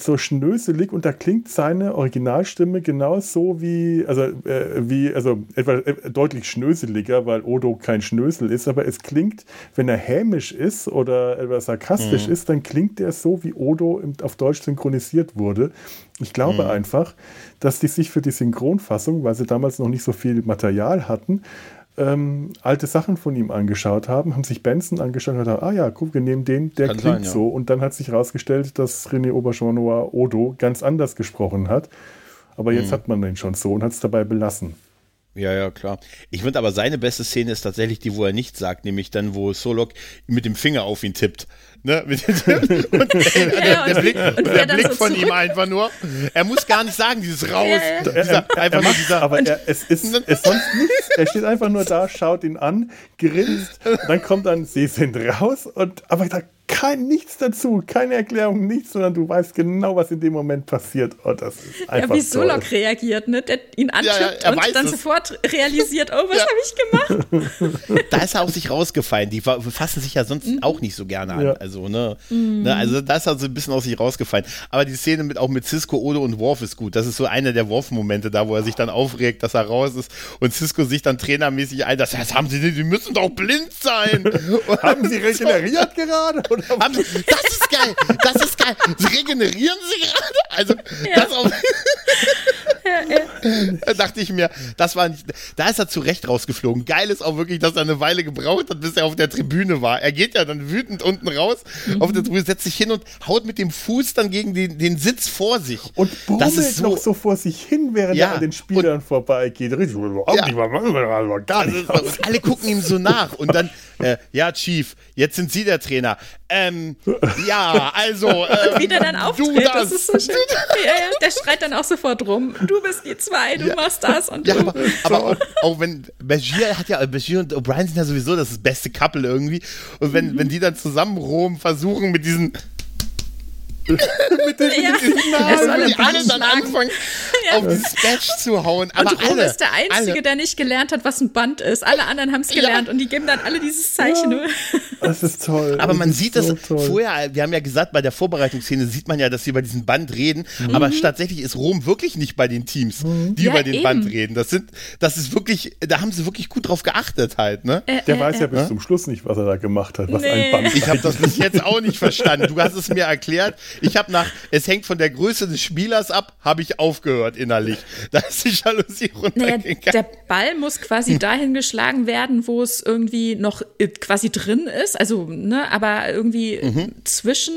so schnöselig und da klingt seine Originalstimme genauso wie, also, äh, wie, also etwas äh, deutlich schnöseliger, weil Odo kein Schnösel ist, aber es klingt, wenn er hämisch ist oder etwas sarkastisch mhm. ist, dann klingt der so, wie Odo im, auf Deutsch synchronisiert wurde. Ich glaube mhm. einfach, dass die sich für die Synchronfassung, weil sie damals noch nicht so viel Material hatten, ähm, alte Sachen von ihm angeschaut haben, haben sich Benson angeschaut und gesagt, ah ja, guck, wir nehmen den, der Kann klingt sein, ja. so. Und dann hat sich herausgestellt, dass René Auberjonois Odo ganz anders gesprochen hat. Aber jetzt hm. hat man den schon so und hat es dabei belassen. Ja, ja, klar. Ich finde aber seine beste Szene ist tatsächlich die, wo er nichts sagt, nämlich dann, wo Solok mit dem Finger auf ihn tippt. Ne? und der, der Blick, und der Blick so von ihm einfach nur. Er muss gar nicht sagen, dieses Raus. Ja, ja. Dieser, einfach nur dieser, aber er, es ist, ist sonst nichts. Er steht einfach nur da, schaut ihn an, grinst, dann kommt dann, sie sind raus und aber da kein nichts dazu, keine Erklärung, nichts, sondern du weißt genau, was in dem Moment passiert. Oh, das ist einfach ja, wie Solok reagiert, ne? Der ihn antippt ja, ja, und dann es. sofort realisiert, oh, was habe ich gemacht? da ist er auf sich rausgefallen. Die fassen sich ja sonst mhm. auch nicht so gerne an. Also, ne? Mhm. ne? Also, da ist er so ein bisschen aus sich rausgefallen. Aber die Szene mit auch mit Cisco, Odo und Worf ist gut. Das ist so einer der Worf-Momente da, wo er sich dann aufregt, dass er raus ist und Cisco sich dann trainermäßig ein, das heißt, haben sie, die müssen doch blind sein. haben sie regeneriert gerade? Haben sie, das ist geil, das ist geil. Sie regenerieren sie gerade? Also, ja. das auch. ja, ja. Da dachte ich mir, das war nicht, da ist er zu Recht rausgeflogen. Geil ist auch wirklich, dass er eine Weile gebraucht hat, bis er auf der Tribüne war. Er geht ja dann wütend unten raus mhm. auf der Tribüne, setzt sich hin und haut mit dem Fuß dann gegen den, den Sitz vor sich. Und brummelt das ist so, noch so vor sich hin, während ja, er an den Spielern und, vorbeigeht. Richtig, ja. gar nicht also, alle gucken ihm so nach und dann, äh, ja, Chief, jetzt sind Sie der Trainer. Ähm, ja, also. Ähm, und wie der dann auftritt, du das. das ist so schön. Ja, ja, der schreit dann auch sofort rum. Du bist die zwei, du ja. machst das und ja, du. Aber, aber auch, auch, wenn Bashir hat ja, Bashir und O'Brien sind ja sowieso das beste Couple irgendwie. Und wenn, mhm. wenn die dann zusammen Rom versuchen mit diesen mit den, ja. mit diesen Namen, die alle dann anfangen, ja. auf dieses Badge zu hauen. Aber und Rom ist der Einzige, alle. der nicht gelernt hat, was ein Band ist. Alle anderen haben es gelernt ja. und die geben dann alle dieses Zeichen. Ja. Das ist toll. Aber das man sieht so das toll. vorher, wir haben ja gesagt, bei der Vorbereitungsszene sieht man ja, dass sie über diesen Band reden. Mhm. Aber tatsächlich ist Rom wirklich nicht bei den Teams, mhm. die über den eben. Band reden. Das sind, das ist wirklich, da haben sie wirklich gut drauf geachtet halt, ne? Äh, der äh, weiß ja äh. bis zum Schluss nicht, was er da gemacht hat, was nee. ein Band Ich habe das bis jetzt auch nicht verstanden. Du hast es mir erklärt. Ich habe nach, es hängt von der Größe des Spielers ab, habe ich aufgehört innerlich. Da ist die Jalousie runtergegangen. Naja, der Ball muss quasi dahin geschlagen werden, wo es irgendwie noch äh, quasi drin ist. Also, ne, aber irgendwie mhm. zwischen.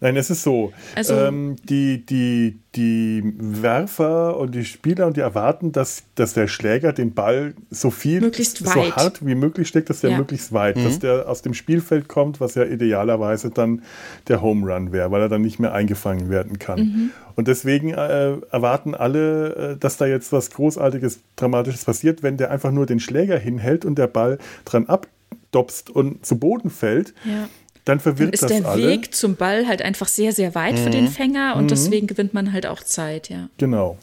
Nein, es ist so. Also, ähm, die, die, die Werfer und die Spieler und die erwarten, dass, dass der Schläger den Ball so viel, möglichst so weit. hart wie möglich steckt, dass der ja. möglichst weit, mhm. dass der aus dem Spielfeld kommt, was ja idealerweise dann der Home Run wäre, weil er dann nicht mehr eingefangen werden kann. Mhm. Und deswegen äh, erwarten alle, äh, dass da jetzt was Großartiges, Dramatisches passiert, wenn der einfach nur den Schläger hinhält und der Ball dran abdopst und zu Boden fällt. Ja dann verwirrt dann ist das der alle. Weg zum Ball halt einfach sehr, sehr weit mhm. für den mhm. Fänger und mhm. deswegen gewinnt man halt auch Zeit, ja. Genau.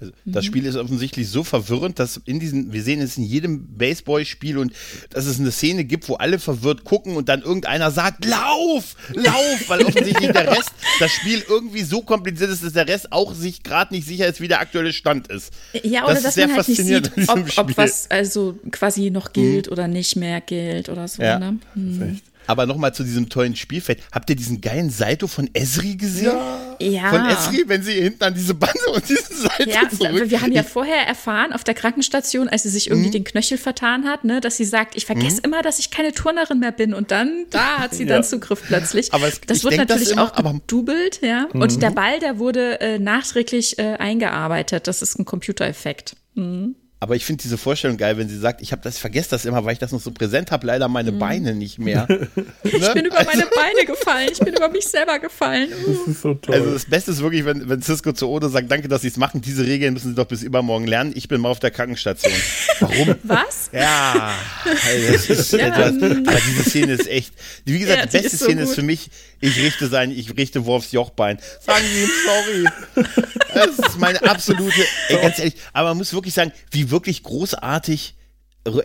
Also das Spiel ist offensichtlich so verwirrend, dass in diesen, wir sehen es in jedem Baseballspiel und dass es eine Szene gibt, wo alle verwirrt gucken und dann irgendeiner sagt, lauf, lauf, weil offensichtlich der Rest, das Spiel irgendwie so kompliziert ist, dass der Rest auch sich gerade nicht sicher ist, wie der aktuelle Stand ist. Ja, oder das dass man halt nicht sieht, ob, ob, was also quasi noch gilt mhm. oder nicht mehr gilt oder so. Ja. Ne? Mhm. Aber nochmal zu diesem tollen Spielfeld. Habt ihr diesen geilen Saito von Esri gesehen? Ja. Von Esri, wenn sie hinten an diese Bande und diesen Saito ja, zurück. Wir haben ja vorher erfahren auf der Krankenstation, als sie sich irgendwie mhm. den Knöchel vertan hat, ne, dass sie sagt, ich vergesse mhm. immer, dass ich keine Turnerin mehr bin. Und dann, da hat sie ja. dann Zugriff plötzlich. Aber es, das wird natürlich das immer, auch gedubelt, ja. Mhm. Und der Ball, der wurde äh, nachträglich äh, eingearbeitet. Das ist ein Computereffekt. Mhm. Aber ich finde diese Vorstellung geil, wenn sie sagt, ich habe das, vergesse das immer, weil ich das noch so präsent habe, leider meine mhm. Beine nicht mehr. ne? Ich bin über also, meine Beine gefallen, ich bin über mich selber gefallen. Uh. Das ist so toll. Also das Beste ist wirklich, wenn, wenn Cisco zu Odo sagt, danke, dass sie es machen, diese Regeln müssen sie doch bis übermorgen lernen. Ich bin mal auf der Krankenstation. Warum? Was? Ja, also das ist ja. etwas, aber diese Szene ist echt, wie gesagt, ja, die beste ist so Szene gut. ist für mich, ich richte sein, ich richte Worfs Jochbein. Sagen Sie ihm sorry. Das ist meine absolute, ey, ganz ehrlich, aber man muss wirklich sagen, wie wirklich großartig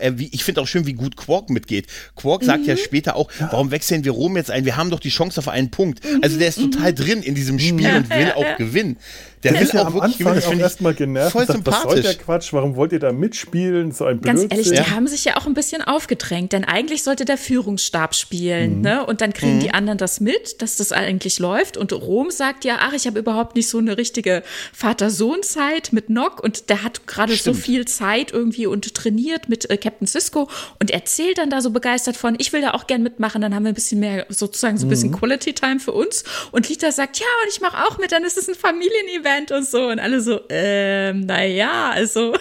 äh, ich finde auch schön, wie gut Quark mitgeht. Quark mhm. sagt ja mhm. später auch, warum wechseln wir Rom jetzt ein? Wir haben doch die Chance auf einen Punkt. Also der ist mhm. total drin in diesem Spiel mhm. und will auch gewinnen. Der, der will ist ja auch am wirklich Anfang gewinnen. auch erstmal genervt. Voll sagt, sympathisch. Was soll der Quatsch? Warum wollt ihr da mitspielen? So ein Blödsinn. Ganz ehrlich, die haben sich ja auch ein bisschen aufgedrängt, denn eigentlich sollte der Führungsstab spielen. Mhm. Ne? Und dann kriegen mhm. die anderen das mit, dass das eigentlich läuft. Und Rom sagt ja, ach, ich habe überhaupt nicht so eine richtige Vater-Sohn-Zeit mit Nock. Und der hat gerade so viel Zeit irgendwie und trainiert mit äh, Captain Cisco und erzählt dann da so begeistert von, ich will da auch gern mitmachen. Dann haben wir ein bisschen mehr, sozusagen so ein bisschen mhm. Quality Time für uns. Und Lita sagt, ja, und ich mache auch mit, dann ist es ein Familienevent Band und so. Und alle so, ähm, naja, also.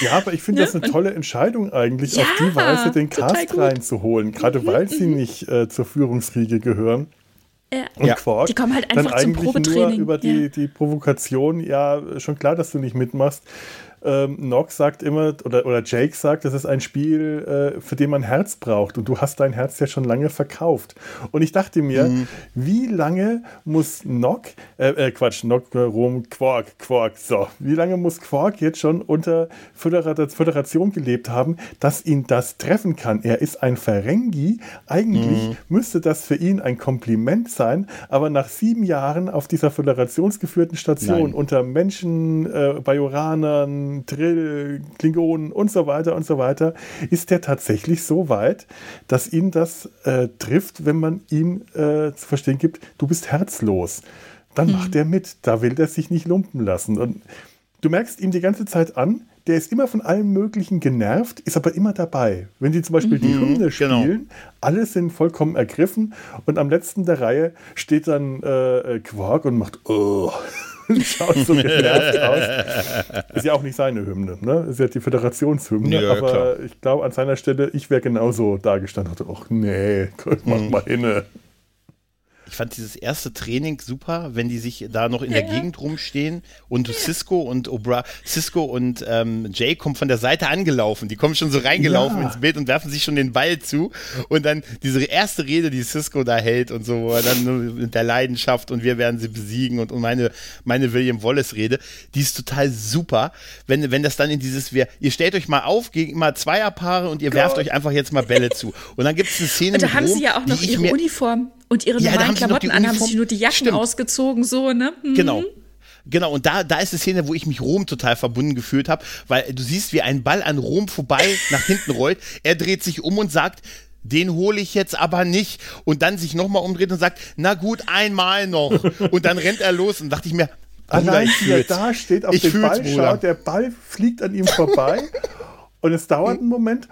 Ja, aber ich finde das eine tolle Entscheidung eigentlich, ja, auf die Weise den Cast reinzuholen. Gerade mhm, weil sie mhm. nicht äh, zur Führungsriege gehören. Ja. Und ja. Quark, die kommen halt einfach dann zum Probetraining. Nur über die, ja. die Provokation, ja, schon klar, dass du nicht mitmachst ähm, Nox sagt immer, oder, oder Jake sagt, das ist ein Spiel, äh, für den man Herz braucht. Und du hast dein Herz ja schon lange verkauft. Und ich dachte mir, mhm. wie lange muss Nock, äh, äh, Quatsch, Nock, Rom, Quark, Quark, so, wie lange muss Quark jetzt schon unter Föderation gelebt haben, dass ihn das treffen kann? Er ist ein Ferengi. Eigentlich mhm. müsste das für ihn ein Kompliment sein, aber nach sieben Jahren auf dieser föderationsgeführten Station Nein. unter Menschen, äh, Bajoranern, Trill, Klingonen und so weiter und so weiter, ist er tatsächlich so weit, dass ihn das äh, trifft, wenn man ihm äh, zu verstehen gibt, du bist herzlos. Dann mhm. macht er mit, da will er sich nicht lumpen lassen. Und du merkst ihm die ganze Zeit an, der ist immer von allem Möglichen genervt, ist aber immer dabei. Wenn die zum Beispiel mhm, die Hymne genau. spielen, genau. alle sind vollkommen ergriffen und am letzten der Reihe steht dann äh, Quark und macht oh. schaut so genervt aus. Ist ja auch nicht seine Hymne, ne? Ist ja die Föderationshymne. Ja, aber klar. ich glaube, an seiner Stelle, ich wäre genauso dargestanden. Dachte, ach nee, mach hm. mal hinne. Ich fand dieses erste Training super, wenn die sich da noch in der Gegend rumstehen und Cisco und Obra Cisco und ähm, Jay kommen von der Seite angelaufen. Die kommen schon so reingelaufen ja. ins Bild und werfen sich schon den Ball zu. Und dann diese erste Rede, die Cisco da hält und so, wo er dann mit der Leidenschaft und wir werden sie besiegen und, und meine, meine William Wallace-Rede, die ist total super. Wenn, wenn das dann in dieses, wir, ihr stellt euch mal auf gegen immer Zweierpaare und ihr Gott. werft euch einfach jetzt mal Bälle zu. Und dann gibt es eine Szene. Und da haben Rom, sie ja auch noch ihre Uniform und ihre ja, normalen Klamotten an, haben sich nur die Jacken Stimmt. ausgezogen, so, ne? Mhm. Genau. Genau, und da, da ist eine Szene, wo ich mich Rom total verbunden gefühlt habe, weil du siehst, wie ein Ball an Rom vorbei nach hinten rollt. Er dreht sich um und sagt, den hole ich jetzt aber nicht. Und dann sich nochmal umdreht und sagt, na gut, einmal noch. Und dann rennt er los und dachte ich mir, Allein wie er da steht, auf ich den Ball schaut, der Ball fliegt an ihm vorbei und es dauert einen Moment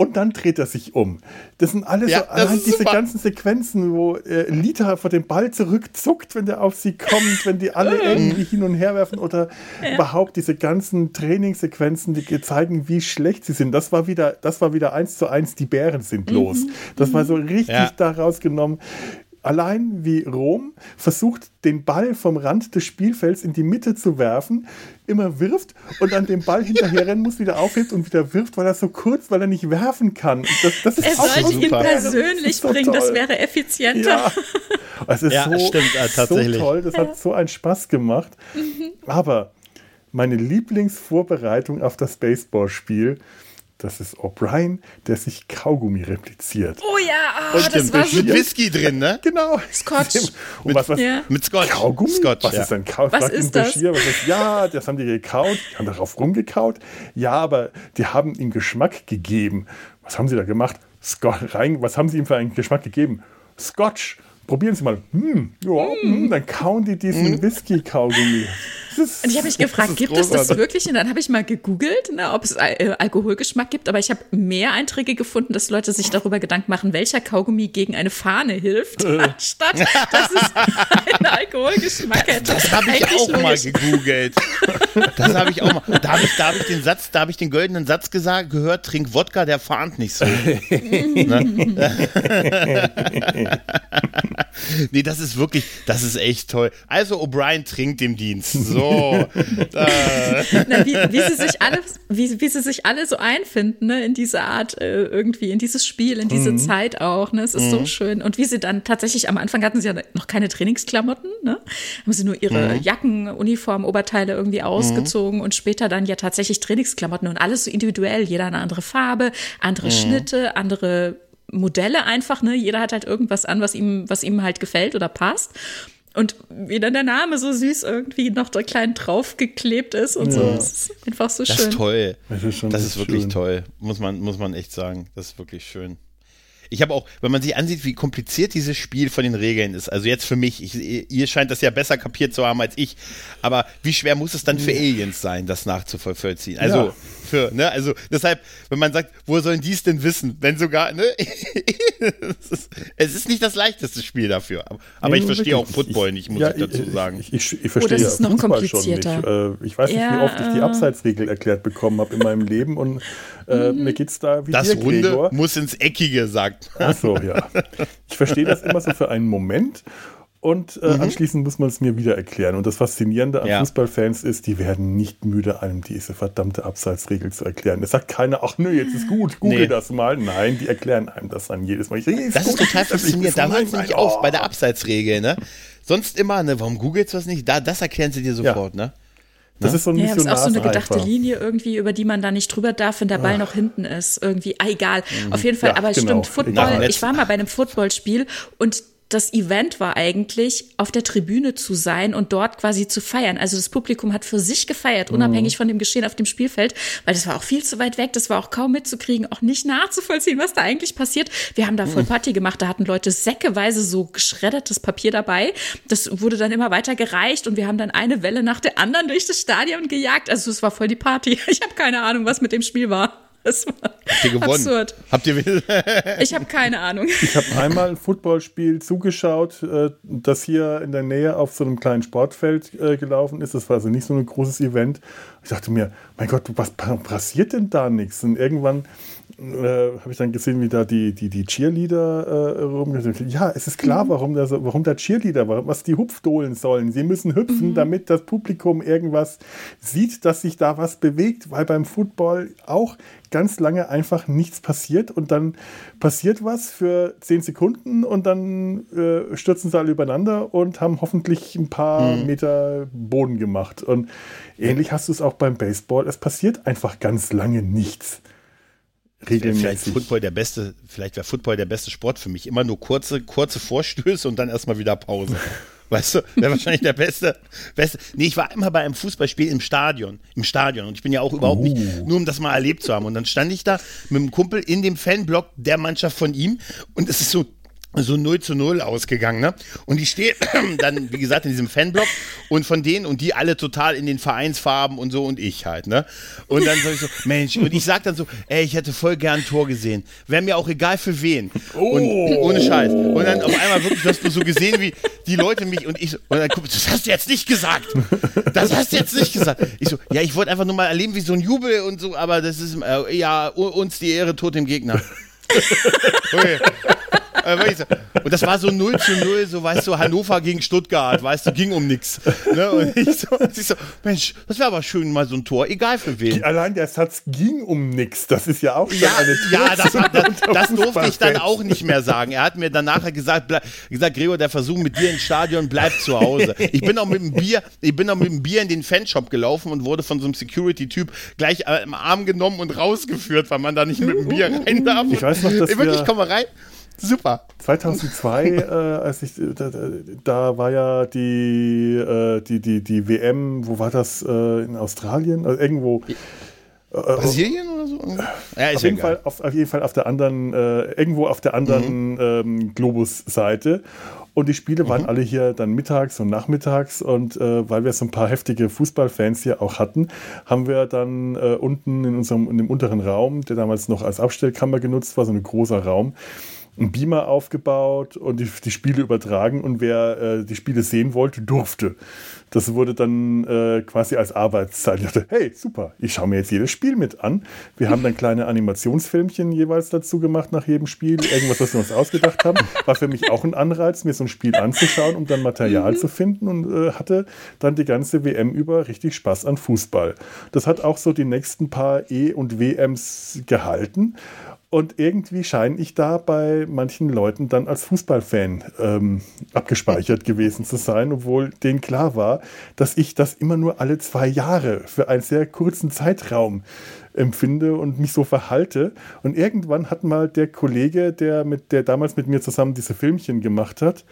und dann dreht er sich um. Das sind alles ja, so, allein diese super. ganzen Sequenzen, wo äh, Lita vor dem Ball zurückzuckt, wenn der auf sie kommt, wenn die alle irgendwie hin und her werfen oder ja. überhaupt diese ganzen Trainingssequenzen, die zeigen, wie schlecht sie sind. Das war wieder, das war wieder eins zu eins, die Bären sind los. Mhm. Das war so richtig ja. daraus genommen, allein wie Rom versucht, den Ball vom Rand des Spielfelds in die Mitte zu werfen, immer wirft und dann den Ball hinterherrennen muss, wieder aufhebt und wieder wirft, weil er so kurz, weil er nicht werfen kann. Das, das ist er sollte ihn persönlich das bringen, toll. das wäre effizienter. Ja. Es ist ja, so, stimmt, äh, so toll, das hat so einen Spaß gemacht. Mhm. Aber meine Lieblingsvorbereitung auf das Baseballspiel das ist O'Brien, der sich Kaugummi repliziert. Oh ja, oh, und das war mit Whisky drin, ne? Genau. Scotch. Und was, was, ja. Mit Scotch. Kaugummi? Scotch, was ja. ist denn Kaugummi? Was ist das? Bashir, was ist, ja, das haben die gekaut, die haben darauf rumgekaut. Ja, aber die haben ihm Geschmack gegeben. Was haben sie da gemacht? Scotch, rein, was haben sie ihm für einen Geschmack gegeben? Scotch probieren Sie mal. Hm, ja, mm. dann kauen die diesen mm. Whisky-Kaugummi. Und ich habe mich gefragt, gibt es das wirklich? Und dann habe ich mal gegoogelt, ne, ob es äh, Alkoholgeschmack gibt. Aber ich habe mehr Einträge gefunden, dass Leute sich darüber Gedanken machen, welcher Kaugummi gegen eine Fahne hilft, anstatt dass es einen Alkoholgeschmack hätte. Das, das habe ich auch logisch. mal gegoogelt. Das habe ich auch mal. Da habe ich, da hab ich den Satz, da habe ich den goldenen Satz gesagt, gehört, trink Wodka, der fahnt nicht so. ne? nee, das ist wirklich, das ist echt toll. Also O'Brien trinkt im Dienst. So. Na, wie, wie, sie sich alle, wie, wie sie sich alle so einfinden, ne, in diese Art, äh, irgendwie, in dieses Spiel, in diese mhm. Zeit auch, ne? Es ist mhm. so schön. Und wie sie dann tatsächlich, am Anfang hatten sie ja noch keine Trainingsklamotten, ne? Haben sie nur ihre mhm. Jacken, Uniform, Oberteile irgendwie ausgezogen mhm. und später dann ja tatsächlich Trainingsklamotten und alles so individuell, jeder eine andere Farbe, andere mhm. Schnitte, andere Modelle einfach, ne? Jeder hat halt irgendwas an, was ihm, was ihm halt gefällt oder passt. Und wie dann der Name so süß irgendwie noch da klein draufgeklebt ist und ja. so. Das ist einfach so das schön. Ist toll. Das ist, das ist wirklich schön. toll. Muss man, muss man echt sagen. Das ist wirklich schön. Ich habe auch, wenn man sich ansieht, wie kompliziert dieses Spiel von den Regeln ist, also jetzt für mich, ich, ihr scheint das ja besser kapiert zu haben als ich, aber wie schwer muss es dann für Aliens sein, das nachzuvollziehen? Also ja. für, ne, also deshalb, wenn man sagt, wo sollen die es denn wissen, wenn sogar, ne, es ist nicht das leichteste Spiel dafür, aber nee, ich verstehe auch Football nicht, muss ja, ich dazu sagen. Ich, ich, ich verstehe oh, das ist noch Fußball komplizierter. schon nicht. Äh, ich weiß nicht, ja, wie oft ich die Abseitsregel erklärt bekommen habe in meinem Leben und äh, mhm. mir geht's da wie Das dir, Runde Gregor. muss ins Eckige, sagt. Ach so, ja. Ich verstehe das immer so für einen Moment und äh, mhm. anschließend muss man es mir wieder erklären. Und das Faszinierende an ja. Fußballfans ist, die werden nicht müde, einem diese verdammte Abseitsregel zu erklären. Es sagt keiner, ach nö, jetzt ist gut, google nee. das mal. Nein, die erklären einem das dann jedes Mal. Ich, ist das gut, ist total faszinierend. Da hört es nämlich auf bei der Abseitsregel. Ne? Sonst immer, ne, warum googelst du das nicht? Da, das erklären sie dir sofort. Ja. Ne? Das ne? ist so ein ja, ist auch so eine gedachte Linie irgendwie, über die man da nicht drüber darf, wenn der Ball Ach. noch hinten ist. Irgendwie, ah, egal. Mhm. Auf jeden Fall, ja, aber genau. stimmt, Football, ich war mal bei einem Footballspiel und das Event war eigentlich, auf der Tribüne zu sein und dort quasi zu feiern. Also das Publikum hat für sich gefeiert, mhm. unabhängig von dem Geschehen auf dem Spielfeld, weil das war auch viel zu weit weg, das war auch kaum mitzukriegen, auch nicht nachzuvollziehen, was da eigentlich passiert. Wir haben da voll mhm. Party gemacht, da hatten Leute säckeweise so geschreddertes Papier dabei. Das wurde dann immer weiter gereicht und wir haben dann eine Welle nach der anderen durch das Stadion gejagt. Also es war voll die Party. Ich habe keine Ahnung, was mit dem Spiel war. Das war Habt ihr gewonnen? Absurd. Habt ihr Ich habe keine Ahnung. Ich habe einmal ein Footballspiel zugeschaut, äh, das hier in der Nähe auf so einem kleinen Sportfeld äh, gelaufen ist. Das war also nicht so ein großes Event. Ich dachte mir, mein Gott, was passiert denn da nichts? Und irgendwann äh, habe ich dann gesehen, wie da die, die, die Cheerleader äh, rumgesetzt Ja, es ist klar, mhm. warum, der, warum der Cheerleader, was die Hupfdohlen sollen. Sie müssen hüpfen, mhm. damit das Publikum irgendwas sieht, dass sich da was bewegt, weil beim Football auch ganz lange einfach nichts passiert und dann passiert was für zehn Sekunden und dann äh, stürzen sie alle übereinander und haben hoffentlich ein paar mhm. Meter Boden gemacht. Und ähnlich hast du es auch beim Baseball. Es passiert einfach ganz lange nichts regelmäßig. Vielleicht Football der beste, vielleicht wäre Football der beste Sport für mich. Immer nur kurze, kurze Vorstöße und dann erstmal wieder Pause. Weißt du, wäre wahrscheinlich der beste, beste. Nee, ich war immer bei einem Fußballspiel im Stadion. Im Stadion. Und ich bin ja auch überhaupt uh. nicht, nur um das mal erlebt zu haben. Und dann stand ich da mit einem Kumpel in dem Fanblock der Mannschaft von ihm. Und es ist so so 0 zu 0 ausgegangen, ne? Und die steht dann, wie gesagt, in diesem Fanblock und von denen und die alle total in den Vereinsfarben und so und ich halt, ne? Und dann sag ich so, Mensch, und ich sag dann so, ey, ich hätte voll gern ein Tor gesehen. Wäre mir auch egal für wen. Oh. Und ohne Scheiß. Und dann auf einmal wirklich hast du so gesehen, wie die Leute mich und ich so, und dann guck, das hast du jetzt nicht gesagt. Das hast du jetzt nicht gesagt. Ich so, ja, ich wollte einfach nur mal erleben, wie so ein Jubel und so, aber das ist, äh, ja, uns die Ehre, tot dem Gegner. Okay. Äh, und das war so 0 zu 0, so weißt du, Hannover gegen Stuttgart, weißt du, ging um nichts. Ne? Und ich so, ich so, Mensch, das wäre aber schön, mal so ein Tor, egal für wen. Allein der Satz ging um nichts, das ist ja auch ja, eine Ja, das, das, das durfte ich dann auch nicht mehr sagen. Er hat mir dann nachher gesagt, bleib, gesagt, Gregor, der Versuch mit dir ins Stadion bleibt zu Hause. Ich bin auch mit dem Bier, ich bin auch mit dem Bier in den Fanshop gelaufen und wurde von so einem Security-Typ gleich äh, im Arm genommen und rausgeführt, weil man da nicht mit dem Bier rein darf. Ich weiß noch, dass ich wirklich, komm mal rein. Super. 2002, äh, als ich, da, da, war ja die, äh, die, die, die WM, wo war das? Äh, in Australien? Also irgendwo. Äh, Brasilien oder so? Ja, auf, jeden Fall, auf, auf, jeden Fall auf der anderen, äh, irgendwo auf der anderen mhm. ähm, Globusseite. Und die Spiele waren mhm. alle hier dann mittags und nachmittags. Und äh, weil wir so ein paar heftige Fußballfans hier auch hatten, haben wir dann äh, unten in unserem in dem unteren Raum, der damals noch als Abstellkammer genutzt war, so ein großer Raum, einen Beamer aufgebaut und die, die Spiele übertragen. Und wer äh, die Spiele sehen wollte, durfte. Das wurde dann äh, quasi als Arbeitszeit. Ich dachte, hey, super, ich schaue mir jetzt jedes Spiel mit an. Wir haben dann kleine Animationsfilmchen jeweils dazu gemacht nach jedem Spiel. Irgendwas, was wir uns ausgedacht haben. War für mich auch ein Anreiz, mir so ein Spiel anzuschauen, um dann Material zu finden und äh, hatte dann die ganze WM über richtig Spaß an Fußball. Das hat auch so die nächsten paar E- und WMs gehalten. Und irgendwie scheine ich da bei manchen Leuten dann als Fußballfan ähm, abgespeichert gewesen zu sein, obwohl denen klar war, dass ich das immer nur alle zwei Jahre für einen sehr kurzen Zeitraum empfinde und mich so verhalte. Und irgendwann hat mal der Kollege, der, mit, der damals mit mir zusammen diese Filmchen gemacht hat,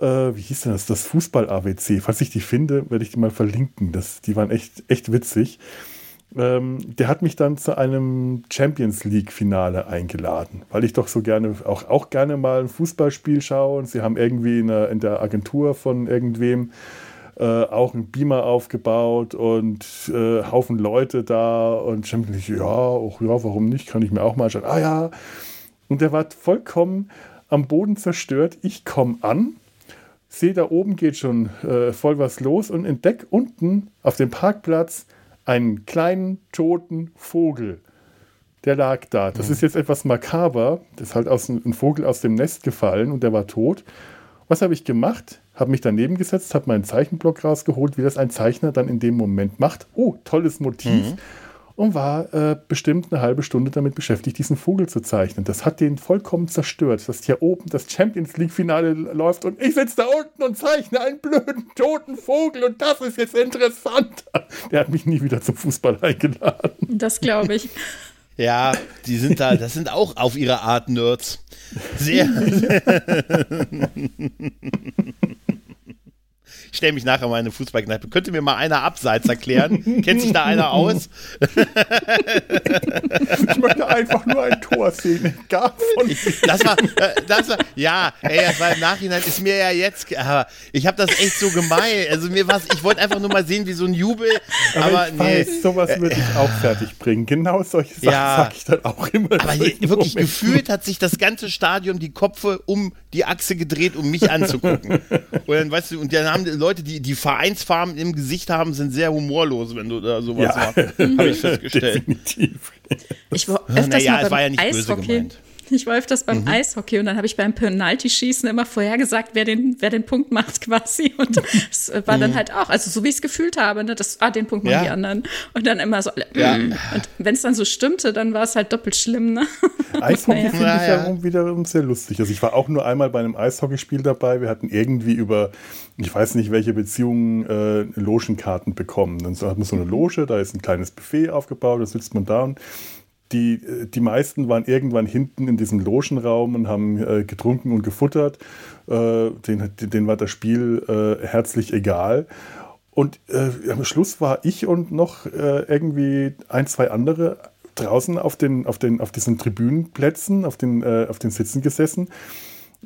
äh, wie hieß denn das? Das Fußball-ABC. Falls ich die finde, werde ich die mal verlinken. Das, die waren echt, echt witzig. Ähm, der hat mich dann zu einem Champions League-Finale eingeladen, weil ich doch so gerne, auch, auch gerne mal ein Fußballspiel schaue und sie haben irgendwie in der, in der Agentur von irgendwem äh, auch einen Beamer aufgebaut und äh, Haufen Leute da und Champions League, ja, auch, ja, warum nicht, kann ich mir auch mal anschauen. Ah ja, und der war vollkommen am Boden zerstört. Ich komme an, sehe da oben geht schon äh, voll was los und entdecke unten auf dem Parkplatz einen kleinen toten Vogel. Der lag da. Das mhm. ist jetzt etwas makaber. Das ist halt aus, ein Vogel aus dem Nest gefallen und der war tot. Was habe ich gemacht? Habe mich daneben gesetzt, habe meinen Zeichenblock rausgeholt, wie das ein Zeichner dann in dem Moment macht. Oh, tolles Motiv. Mhm und war äh, bestimmt eine halbe Stunde damit beschäftigt, diesen Vogel zu zeichnen. Das hat den vollkommen zerstört, dass hier oben das Champions League-Finale läuft und ich sitze da unten und zeichne einen blöden toten Vogel und das ist jetzt interessant. Der hat mich nie wieder zum Fußball eingeladen. Das glaube ich. Ja, die sind da, das sind auch auf ihre Art Nerds. Sehr. Ich stelle mich nachher mal in eine Fußballkneipe. Könnte mir mal einer abseits erklären? Kennt sich da einer aus? ich möchte einfach nur ein Tor sehen. Gar von das war, das war, ja, ey, das war im Nachhinein, ist mir ja jetzt, aber ich habe das echt so gemein. Also mir war ich wollte einfach nur mal sehen, wie so ein Jubel, aber, aber ich nee. Weiß, sowas würde ich auch fertig bringen. Genau solche Sachen ja, sage ich dann auch immer. Aber hier, wirklich Moment. gefühlt hat sich das ganze Stadion die Kopfe um die Achse gedreht, um mich anzugucken. Und dann, weißt du, und dann haben Leute, die die Vereinsfarben im Gesicht haben, sind sehr humorlos, wenn du da sowas ja. machst. Habe ich festgestellt. Definitiv. Ich war öfters naja, mal beim es war ja nicht Eishockey. böse gemeint. Ich war öfters beim mhm. Eishockey und dann habe ich beim Penalty-Schießen immer vorhergesagt, wer den, wer den Punkt macht quasi. Und es war mhm. dann halt auch, also so wie ich es gefühlt habe, ne, das, ah, den Punkt machen ja. die anderen. Und dann immer so, ja. Mm. und wenn es dann so stimmte, dann war es halt doppelt schlimm. Ne? Eishockey naja. finde ich ja, ja wiederum sehr lustig. Also ich war auch nur einmal bei einem Eishockeyspiel dabei. Wir hatten irgendwie über, ich weiß nicht welche Beziehungen, äh, Logenkarten bekommen. Dann hat man so eine Loge, da ist ein kleines Buffet aufgebaut, da sitzt man da und die, die meisten waren irgendwann hinten in diesem Logenraum und haben äh, getrunken und gefuttert. Äh, denen, denen war das Spiel äh, herzlich egal. Und äh, am Schluss war ich und noch äh, irgendwie ein, zwei andere draußen auf, den, auf, den, auf diesen Tribünenplätzen, auf den, äh, auf den Sitzen gesessen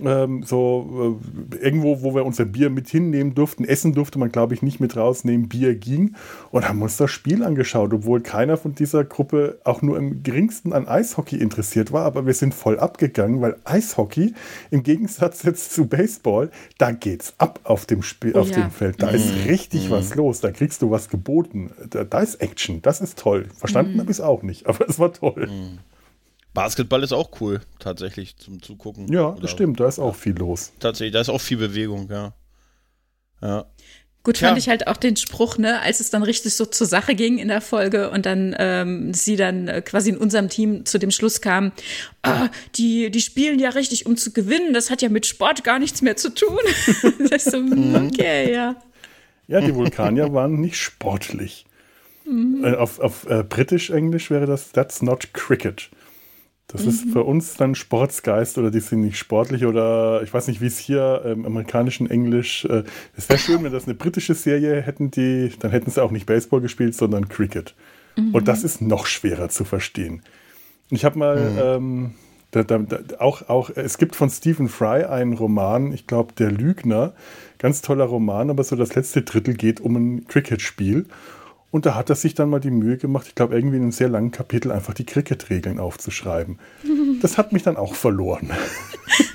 ähm, so äh, irgendwo, wo wir unser Bier mit hinnehmen durften. Essen durfte man, glaube ich, nicht mit rausnehmen. Bier ging und haben uns das Spiel angeschaut, obwohl keiner von dieser Gruppe auch nur im geringsten an Eishockey interessiert war. Aber wir sind voll abgegangen, weil Eishockey im Gegensatz jetzt zu Baseball, da geht's ab auf dem Spiel, oh, auf ja. dem Feld. Da mhm. ist richtig mhm. was los. Da kriegst du was geboten. Da, da ist Action. Das ist toll. Verstanden mhm. habe ich es auch nicht, aber es war toll. Mhm. Basketball ist auch cool, tatsächlich zum Zugucken. Ja, das stimmt, da ist auch viel los. Tatsächlich, da ist auch viel Bewegung, ja. Ja. Gut fand ja. ich halt auch den Spruch, ne, als es dann richtig so zur Sache ging in der Folge und dann ähm, sie dann äh, quasi in unserem Team zu dem Schluss kam, ah, die, die spielen ja richtig, um zu gewinnen, das hat ja mit Sport gar nichts mehr zu tun. das ist so, mhm. okay, ja. Ja, die Vulkanier waren nicht sportlich. Mhm. Äh, auf auf äh, britisch-englisch wäre das That's not cricket. Das mhm. ist für uns dann Sportsgeist oder die sind nicht sportlich oder ich weiß nicht, wie es hier im amerikanischen Englisch. Äh, es wäre schön, wenn das eine britische Serie hätten, die, dann hätten sie auch nicht Baseball gespielt, sondern Cricket. Mhm. Und das ist noch schwerer zu verstehen. Ich habe mal mhm. ähm, Da, da, da, auch, auch, es gibt von Stephen Fry einen Roman, ich glaube, Der Lügner. Ganz toller Roman, aber so das letzte Drittel geht um ein Cricket-Spiel. Und da hat er sich dann mal die Mühe gemacht, ich glaube, irgendwie in einem sehr langen Kapitel einfach die Cricket-Regeln aufzuschreiben. Das hat mich dann auch verloren.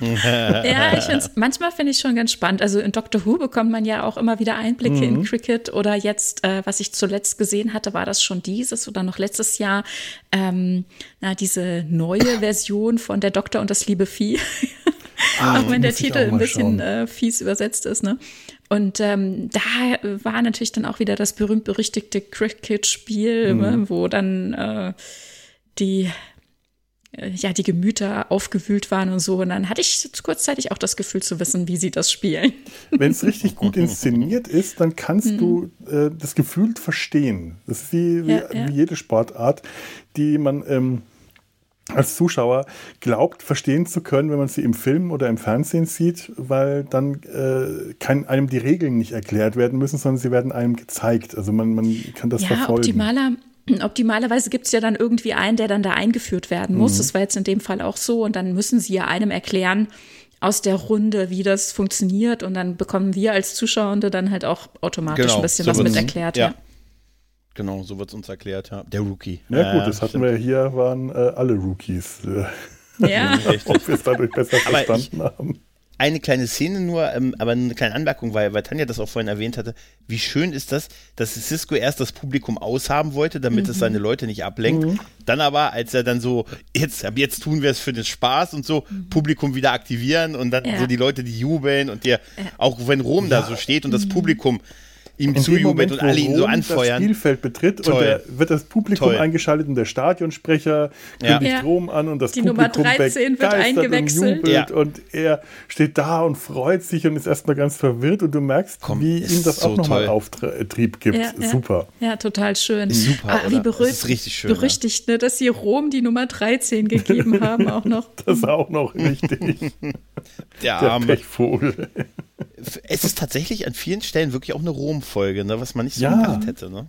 ja, ich find's, manchmal finde ich schon ganz spannend. Also in Doctor Who bekommt man ja auch immer wieder Einblicke mhm. in Cricket. Oder jetzt, äh, was ich zuletzt gesehen hatte, war das schon dieses oder noch letztes Jahr, ähm, na, diese neue Version von Der Doktor und das liebe Vieh. Ah, auch wenn der Titel ein bisschen äh, fies übersetzt ist, ne? Und ähm, da war natürlich dann auch wieder das berühmt-berüchtigte Cricket-Spiel, mhm. Ne, wo dann äh, die äh, ja, die Gemüter aufgewühlt waren und so. Und dann hatte ich kurzzeitig auch das Gefühl zu wissen, wie sie das spielen. Wenn es richtig gut inszeniert ist, dann kannst mhm. du äh, das Gefühl verstehen. Das ist wie, wie, ja, ja. wie jede Sportart, die man ähm, als Zuschauer glaubt, verstehen zu können, wenn man sie im Film oder im Fernsehen sieht, weil dann äh, kann einem die Regeln nicht erklärt werden müssen, sondern sie werden einem gezeigt. Also man, man kann das ja, verfolgen. Optimaler, optimalerweise gibt es ja dann irgendwie einen, der dann da eingeführt werden muss. Mhm. Das war jetzt in dem Fall auch so. Und dann müssen sie ja einem erklären, aus der Runde, wie das funktioniert. Und dann bekommen wir als Zuschauende dann halt auch automatisch genau, ein bisschen so was mit erklärt. ja. ja. Genau, so wird es uns erklärt, ja. Der Rookie. Ja, gut, das hatten stimmt. wir hier, waren äh, alle Rookies. Ja. Ob wir es dadurch besser verstanden ich, haben. Eine kleine Szene nur, ähm, aber eine kleine Anmerkung, weil, weil Tanja das auch vorhin erwähnt hatte. Wie schön ist das, dass Cisco erst das Publikum aushaben wollte, damit mhm. es seine Leute nicht ablenkt. Mhm. Dann aber, als er dann so, jetzt, jetzt tun wir es für den Spaß und so, mhm. Publikum wieder aktivieren und dann ja. so die Leute, die jubeln und der, ja. auch wenn Rom ja. da so steht und das mhm. Publikum ihm zujubelt und alle ihn so anfeuern. das Spielfeld betritt Toll. und da wird das Publikum Toll. eingeschaltet und der Stadionsprecher kündigt ja. Rom an und das Die Publikum Nummer 13 wird eingewechselt. Und, ja. und er steht da und freut sich und ist erstmal ganz verwirrt und du merkst, Komm, wie ihm das so auch nochmal Auftrieb gibt. Ja, Super. Ja, total schön. Super, ah, wie berühmt, das ist richtig schön. Berüchtigt, ne, dass sie Rom die Nummer 13 gegeben haben auch noch. das auch noch richtig. der arme der Pechvogel es ist tatsächlich an vielen Stellen wirklich auch eine Rom-Folge, ne, was man nicht so ja. gedacht hätte. Ne?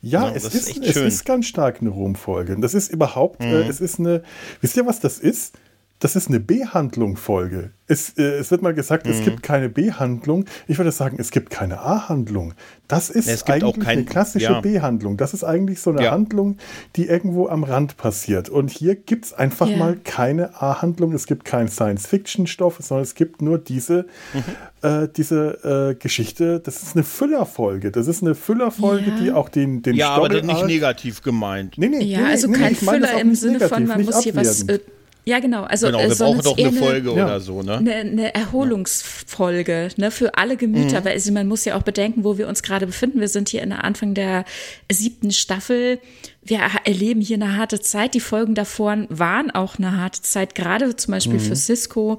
Ja, ja es, ist, ist es ist ganz stark eine Rom-Folge. Das ist überhaupt, äh, mhm. äh, es ist eine, wisst ihr, was das ist? Das ist eine B-Handlung-Folge. Es, äh, es, wird mal gesagt, mhm. es gibt keine B-Handlung. Ich würde sagen, es gibt keine A-Handlung. Das ist nee, eigentlich kein, eine klassische ja. B-Handlung. Das ist eigentlich so eine ja. Handlung, die irgendwo am Rand passiert. Und hier gibt es einfach yeah. mal keine A-Handlung. Es gibt keinen Science-Fiction-Stoff, sondern es gibt nur diese, mhm. äh, diese äh, Geschichte. Das ist eine Füllerfolge. Das ist eine Füllerfolge, ja. die auch den, den Ja, aber nicht negativ gemeint. Nee, nee, ja, nee, also nee, kein Füller im Sinne negativ, von, man muss hier was äh, ja, genau. Also, genau, wir äh, brauchen doch eine Folge eine, oder so, ne? Eine, eine Erholungsfolge, ne, für alle Gemüter, mhm. weil also man muss ja auch bedenken, wo wir uns gerade befinden. Wir sind hier in der Anfang der siebten Staffel. Wir erleben hier eine harte Zeit. Die Folgen davor waren auch eine harte Zeit, gerade zum Beispiel mhm. für Cisco.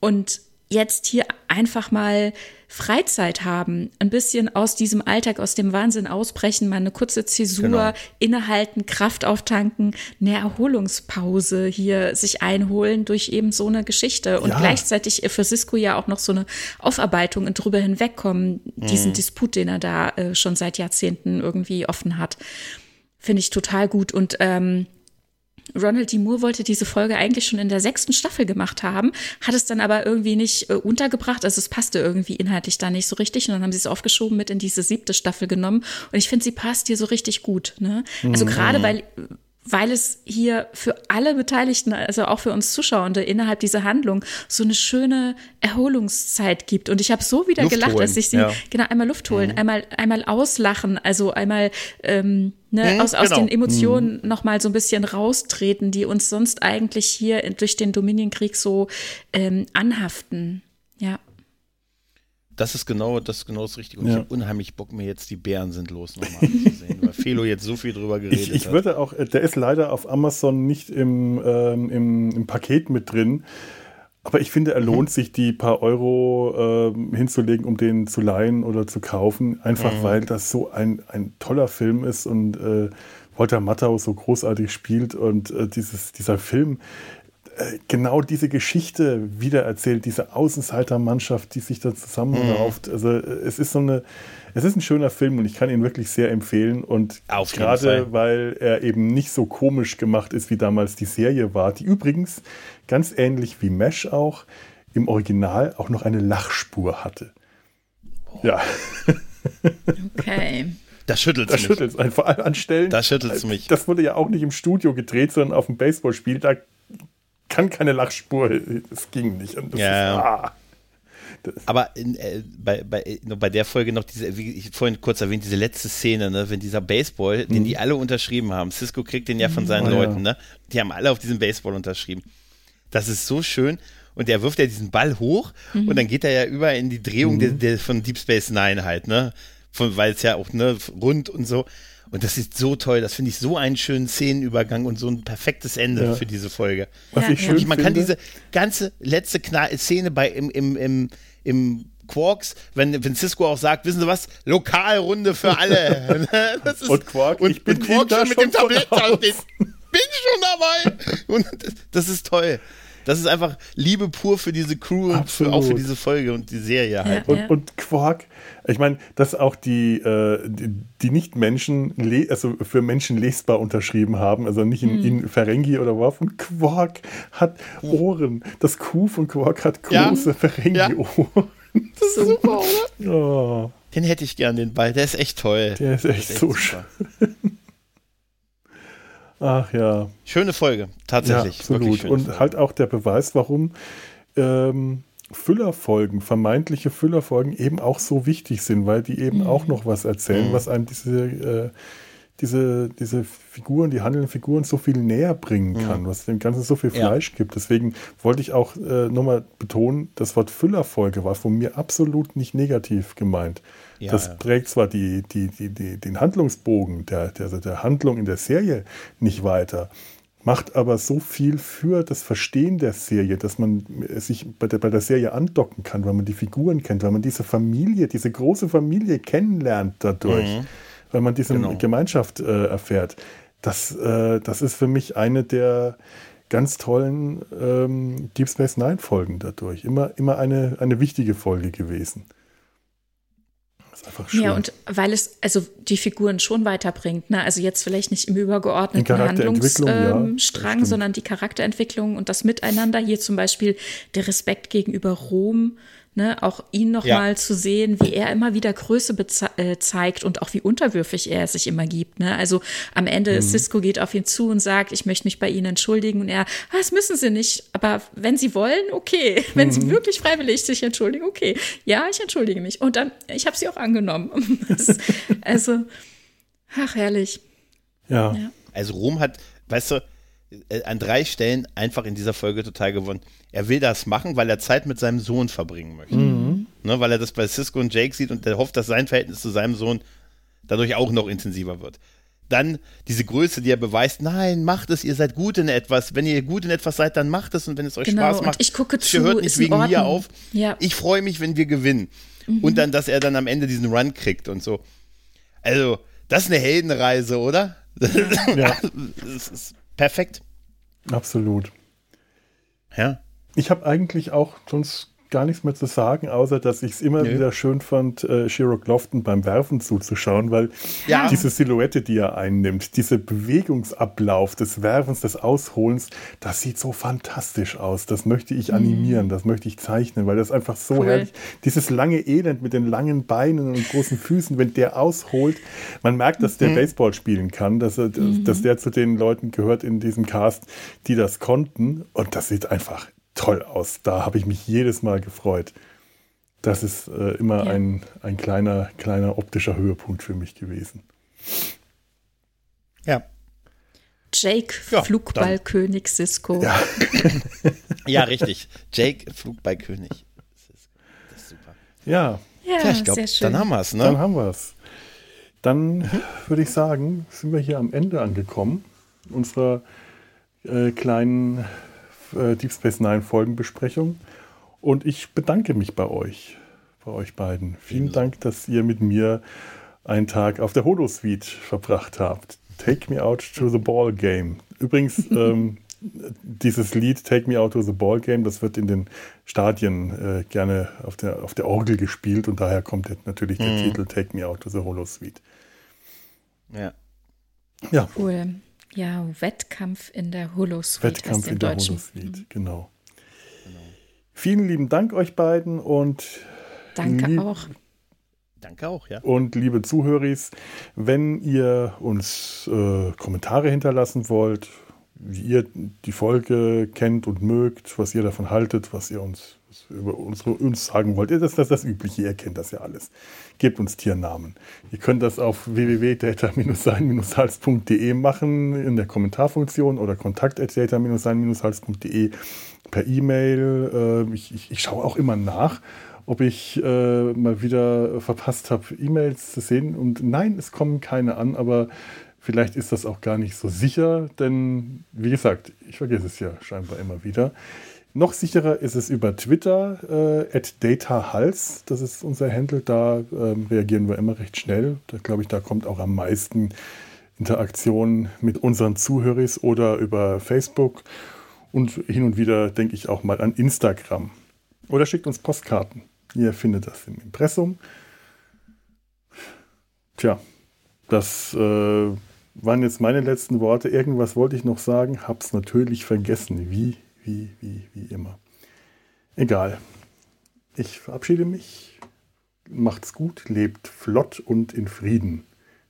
Und jetzt hier einfach mal Freizeit haben, ein bisschen aus diesem Alltag, aus dem Wahnsinn ausbrechen, mal eine kurze Zäsur, genau. innehalten, Kraft auftanken, eine Erholungspause hier sich einholen durch eben so eine Geschichte und ja. gleichzeitig für Cisco ja auch noch so eine Aufarbeitung und drüber hinwegkommen, diesen mhm. Disput, den er da äh, schon seit Jahrzehnten irgendwie offen hat. Finde ich total gut und ähm, Ronald D. Moore wollte diese Folge eigentlich schon in der sechsten Staffel gemacht haben, hat es dann aber irgendwie nicht äh, untergebracht. Also es passte irgendwie inhaltlich da nicht so richtig. Und dann haben sie es aufgeschoben mit in diese siebte Staffel genommen. Und ich finde, sie passt hier so richtig gut. Ne? Also mhm. gerade weil weil es hier für alle Beteiligten, also auch für uns Zuschauende innerhalb dieser Handlung so eine schöne Erholungszeit gibt. Und ich habe so wieder Luft gelacht, holen. dass ich sie ja. genau einmal Luft holen, mhm. einmal einmal auslachen, also einmal ähm, ne, mhm, aus, aus genau. den Emotionen mhm. noch mal so ein bisschen raustreten, die uns sonst eigentlich hier durch den Dominienkrieg so ähm, anhaften. Ja das ist genau das, ist genau das Richtige. Und ja. ich habe unheimlich Bock, mir jetzt die Bären sind los nochmal anzusehen, weil Felo jetzt so viel drüber geredet ich, ich hat. würde auch, der ist leider auf Amazon nicht im, ähm, im, im Paket mit drin. Aber ich finde, er lohnt mhm. sich, die paar Euro äh, hinzulegen, um den zu leihen oder zu kaufen. Einfach mhm. weil das so ein, ein toller Film ist und äh, Walter Matthau so großartig spielt. Und äh, dieses, dieser Film, äh, genau diese Geschichte wiedererzählt, diese Außenseitermannschaft, die sich da zusammenrauft. Mhm. Also äh, es ist so eine, es ist ein schöner Film und ich kann ihn wirklich sehr empfehlen. Und gerade weil er eben nicht so komisch gemacht ist, wie damals die Serie war, die übrigens ganz ähnlich wie Mesh auch im Original auch noch eine Lachspur hatte. Oh. Ja. Okay. Das schüttelt es schüttelt es vor allem an Stellen. Das schüttelt es mich. Das wurde ja auch nicht im Studio gedreht, sondern auf dem Baseballspiel. Da kann keine Lachspur. Es ging nicht. ja. Ist, ah. Aber in, äh, bei, bei, bei der Folge noch diese, wie ich vorhin kurz erwähnt, diese letzte Szene, ne, wenn dieser Baseball, mhm. den die alle unterschrieben haben, Cisco kriegt den ja von seinen oh, Leuten, ja. ne? Die haben alle auf diesem Baseball unterschrieben. Das ist so schön. Und der wirft ja diesen Ball hoch mhm. und dann geht er ja über in die Drehung mhm. der, der, von Deep Space Nine halt, ne? Weil es ja auch ne, rund und so. Und das ist so toll. Das finde ich so einen schönen Szenenübergang und so ein perfektes Ende ja. für diese Folge. Was ja, ich schön Man finde, kann diese ganze letzte Knall Szene bei im, im, im, im Quarks, wenn, wenn Cisco auch sagt, wissen Sie was, Lokalrunde für alle. ist, und Quark, und, ich bin und Quark schon mit dem Tablett da bin schon dabei. Und das, das ist toll das ist einfach Liebe pur für diese Crew und für, auch für diese Folge und die Serie halt. Ja, und, und, Quark, ich meine, dass auch die, äh, die, die Nicht-Menschen, also für Menschen lesbar unterschrieben haben, also nicht in, hm. in Ferengi oder was. Und Quark hat Ohren. Das Q von Quark hat große ja. Ferengi-Ohren. Das ist super, oder? Oh. Den hätte ich gern, den Ball. Der ist echt toll. Der ist echt, ist echt so schön. Ach ja. Schöne Folge, tatsächlich. Ja, absolut. Und Folge. halt auch der Beweis, warum ähm, Füllerfolgen, vermeintliche Füllerfolgen eben auch so wichtig sind, weil die eben mhm. auch noch was erzählen, mhm. was einem diese, äh, diese, diese Figuren, die handelnden Figuren so viel näher bringen mhm. kann, mhm. was dem Ganzen so viel Fleisch ja. gibt. Deswegen wollte ich auch äh, nochmal betonen, das Wort Füllerfolge war von mir absolut nicht negativ gemeint. Ja, das prägt zwar die, die, die, den Handlungsbogen der, der, der Handlung in der Serie nicht weiter, macht aber so viel für das Verstehen der Serie, dass man sich bei der, bei der Serie andocken kann, weil man die Figuren kennt, weil man diese Familie, diese große Familie kennenlernt dadurch, mhm. weil man diese genau. Gemeinschaft äh, erfährt. Das, äh, das ist für mich eine der ganz tollen ähm, Deep Space Nine Folgen dadurch. Immer, immer eine, eine wichtige Folge gewesen ist einfach schön. Ja, und weil es also die Figuren schon weiterbringt. Ne? Also jetzt vielleicht nicht im übergeordneten Handlungsstrang, ähm, ja, sondern die Charakterentwicklung und das Miteinander. Hier zum Beispiel der Respekt gegenüber Rom Ne, auch ihn noch ja. mal zu sehen, wie er immer wieder Größe äh, zeigt und auch wie unterwürfig er sich immer gibt. Ne? Also am Ende mhm. Cisco geht auf ihn zu und sagt, ich möchte mich bei Ihnen entschuldigen und er, ah, das müssen Sie nicht, aber wenn Sie wollen, okay. Wenn mhm. Sie wirklich freiwillig sich entschuldigen, okay. Ja, ich entschuldige mich. Und dann, ich habe sie auch angenommen. also, ach herrlich. Ja. ja. Also Rom hat, weißt du, an drei Stellen einfach in dieser Folge total gewonnen. Er will das machen, weil er Zeit mit seinem Sohn verbringen möchte. Mhm. Ne, weil er das bei Cisco und Jake sieht und er hofft, dass sein Verhältnis zu seinem Sohn dadurch auch noch intensiver wird. Dann diese Größe, die er beweist, nein, macht es, ihr seid gut in etwas. Wenn ihr gut in etwas seid, dann macht es und wenn es euch genau, Spaß macht, ich gucke zu, hört nicht wegen mir auf. Ja. Ich freue mich, wenn wir gewinnen. Mhm. Und dann, dass er dann am Ende diesen Run kriegt und so. Also, das ist eine Heldenreise, oder? Ja. das ist perfekt. Absolut. Ja. Ich habe eigentlich auch sonst gar nichts mehr zu sagen, außer dass ich es immer Nö. wieder schön fand, äh, Shiro Lofton beim Werfen zuzuschauen, weil ja. diese Silhouette, die er einnimmt, dieser Bewegungsablauf des Werfens, des Ausholens, das sieht so fantastisch aus. Das möchte ich animieren, mhm. das möchte ich zeichnen, weil das einfach so cool. herrlich, dieses lange Elend mit den langen Beinen und großen Füßen, wenn der ausholt, man merkt, dass der mhm. Baseball spielen kann, dass, er, mhm. dass der zu den Leuten gehört in diesem Cast, die das konnten und das sieht einfach toll aus. Da habe ich mich jedes Mal gefreut. Das ist äh, immer ja. ein, ein kleiner, kleiner optischer Höhepunkt für mich gewesen. Ja. Jake, ja, Flugballkönig Cisco. Ja. ja, richtig. Jake, Flugballkönig. Das ist super. Ja. Ja, ja ich glaube, dann haben wir es, ne? Dann haben wir es. Dann würde ich sagen, sind wir hier am Ende angekommen unserer äh, kleinen äh, Deep Space Nine Folgenbesprechung. Und ich bedanke mich bei euch, bei euch beiden. Vielen Ebenso. Dank, dass ihr mit mir einen Tag auf der Holosuite verbracht habt. Take me out to the ball game. Übrigens, ähm, dieses Lied Take Me Out to the Ball Game, das wird in den Stadien äh, gerne auf der, auf der Orgel gespielt und daher kommt natürlich der mhm. Titel Take Me Out to the Holo Suite. Ja. Ja. Cool. Ja, Wettkampf in der Holo Suite. Wettkampf in der Holo Suite, mhm. genau. genau. Vielen lieben Dank euch beiden und Danke auch. Danke auch, ja. Und liebe Zuhörer, wenn ihr uns äh, Kommentare hinterlassen wollt, wie ihr die Folge kennt und mögt, was ihr davon haltet, was ihr uns über unsere, uns sagen wollt, das ist das, das Übliche, ihr kennt das ja alles. Gebt uns Tiernamen. Ihr könnt das auf www.data-sein-hals.de machen in der Kommentarfunktion oder kontakt.data-sein-hals.de per E-Mail. Äh, ich, ich, ich schaue auch immer nach ob ich äh, mal wieder verpasst habe, E-Mails zu sehen. Und nein, es kommen keine an, aber vielleicht ist das auch gar nicht so sicher, denn wie gesagt, ich vergesse es ja scheinbar immer wieder. Noch sicherer ist es über Twitter, äh, datahals, das ist unser Handle, da ähm, reagieren wir immer recht schnell. Da glaube ich, da kommt auch am meisten Interaktion mit unseren Zuhörern oder über Facebook und hin und wieder denke ich auch mal an Instagram. Oder schickt uns Postkarten. Ihr findet das im Impressum. Tja, das äh, waren jetzt meine letzten Worte. Irgendwas wollte ich noch sagen, hab's natürlich vergessen. Wie, wie, wie, wie immer. Egal. Ich verabschiede mich. Macht's gut, lebt flott und in Frieden.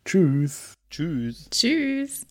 Tschüss. Tschüss. Tschüss.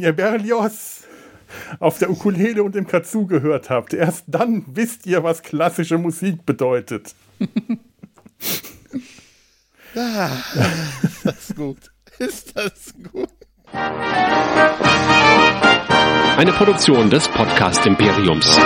Wenn ihr Berlioz auf der Ukulele und im Katsu gehört habt, erst dann wisst ihr, was klassische Musik bedeutet. ah, ist das gut. Ist das gut. Eine Produktion des Podcast Imperiums.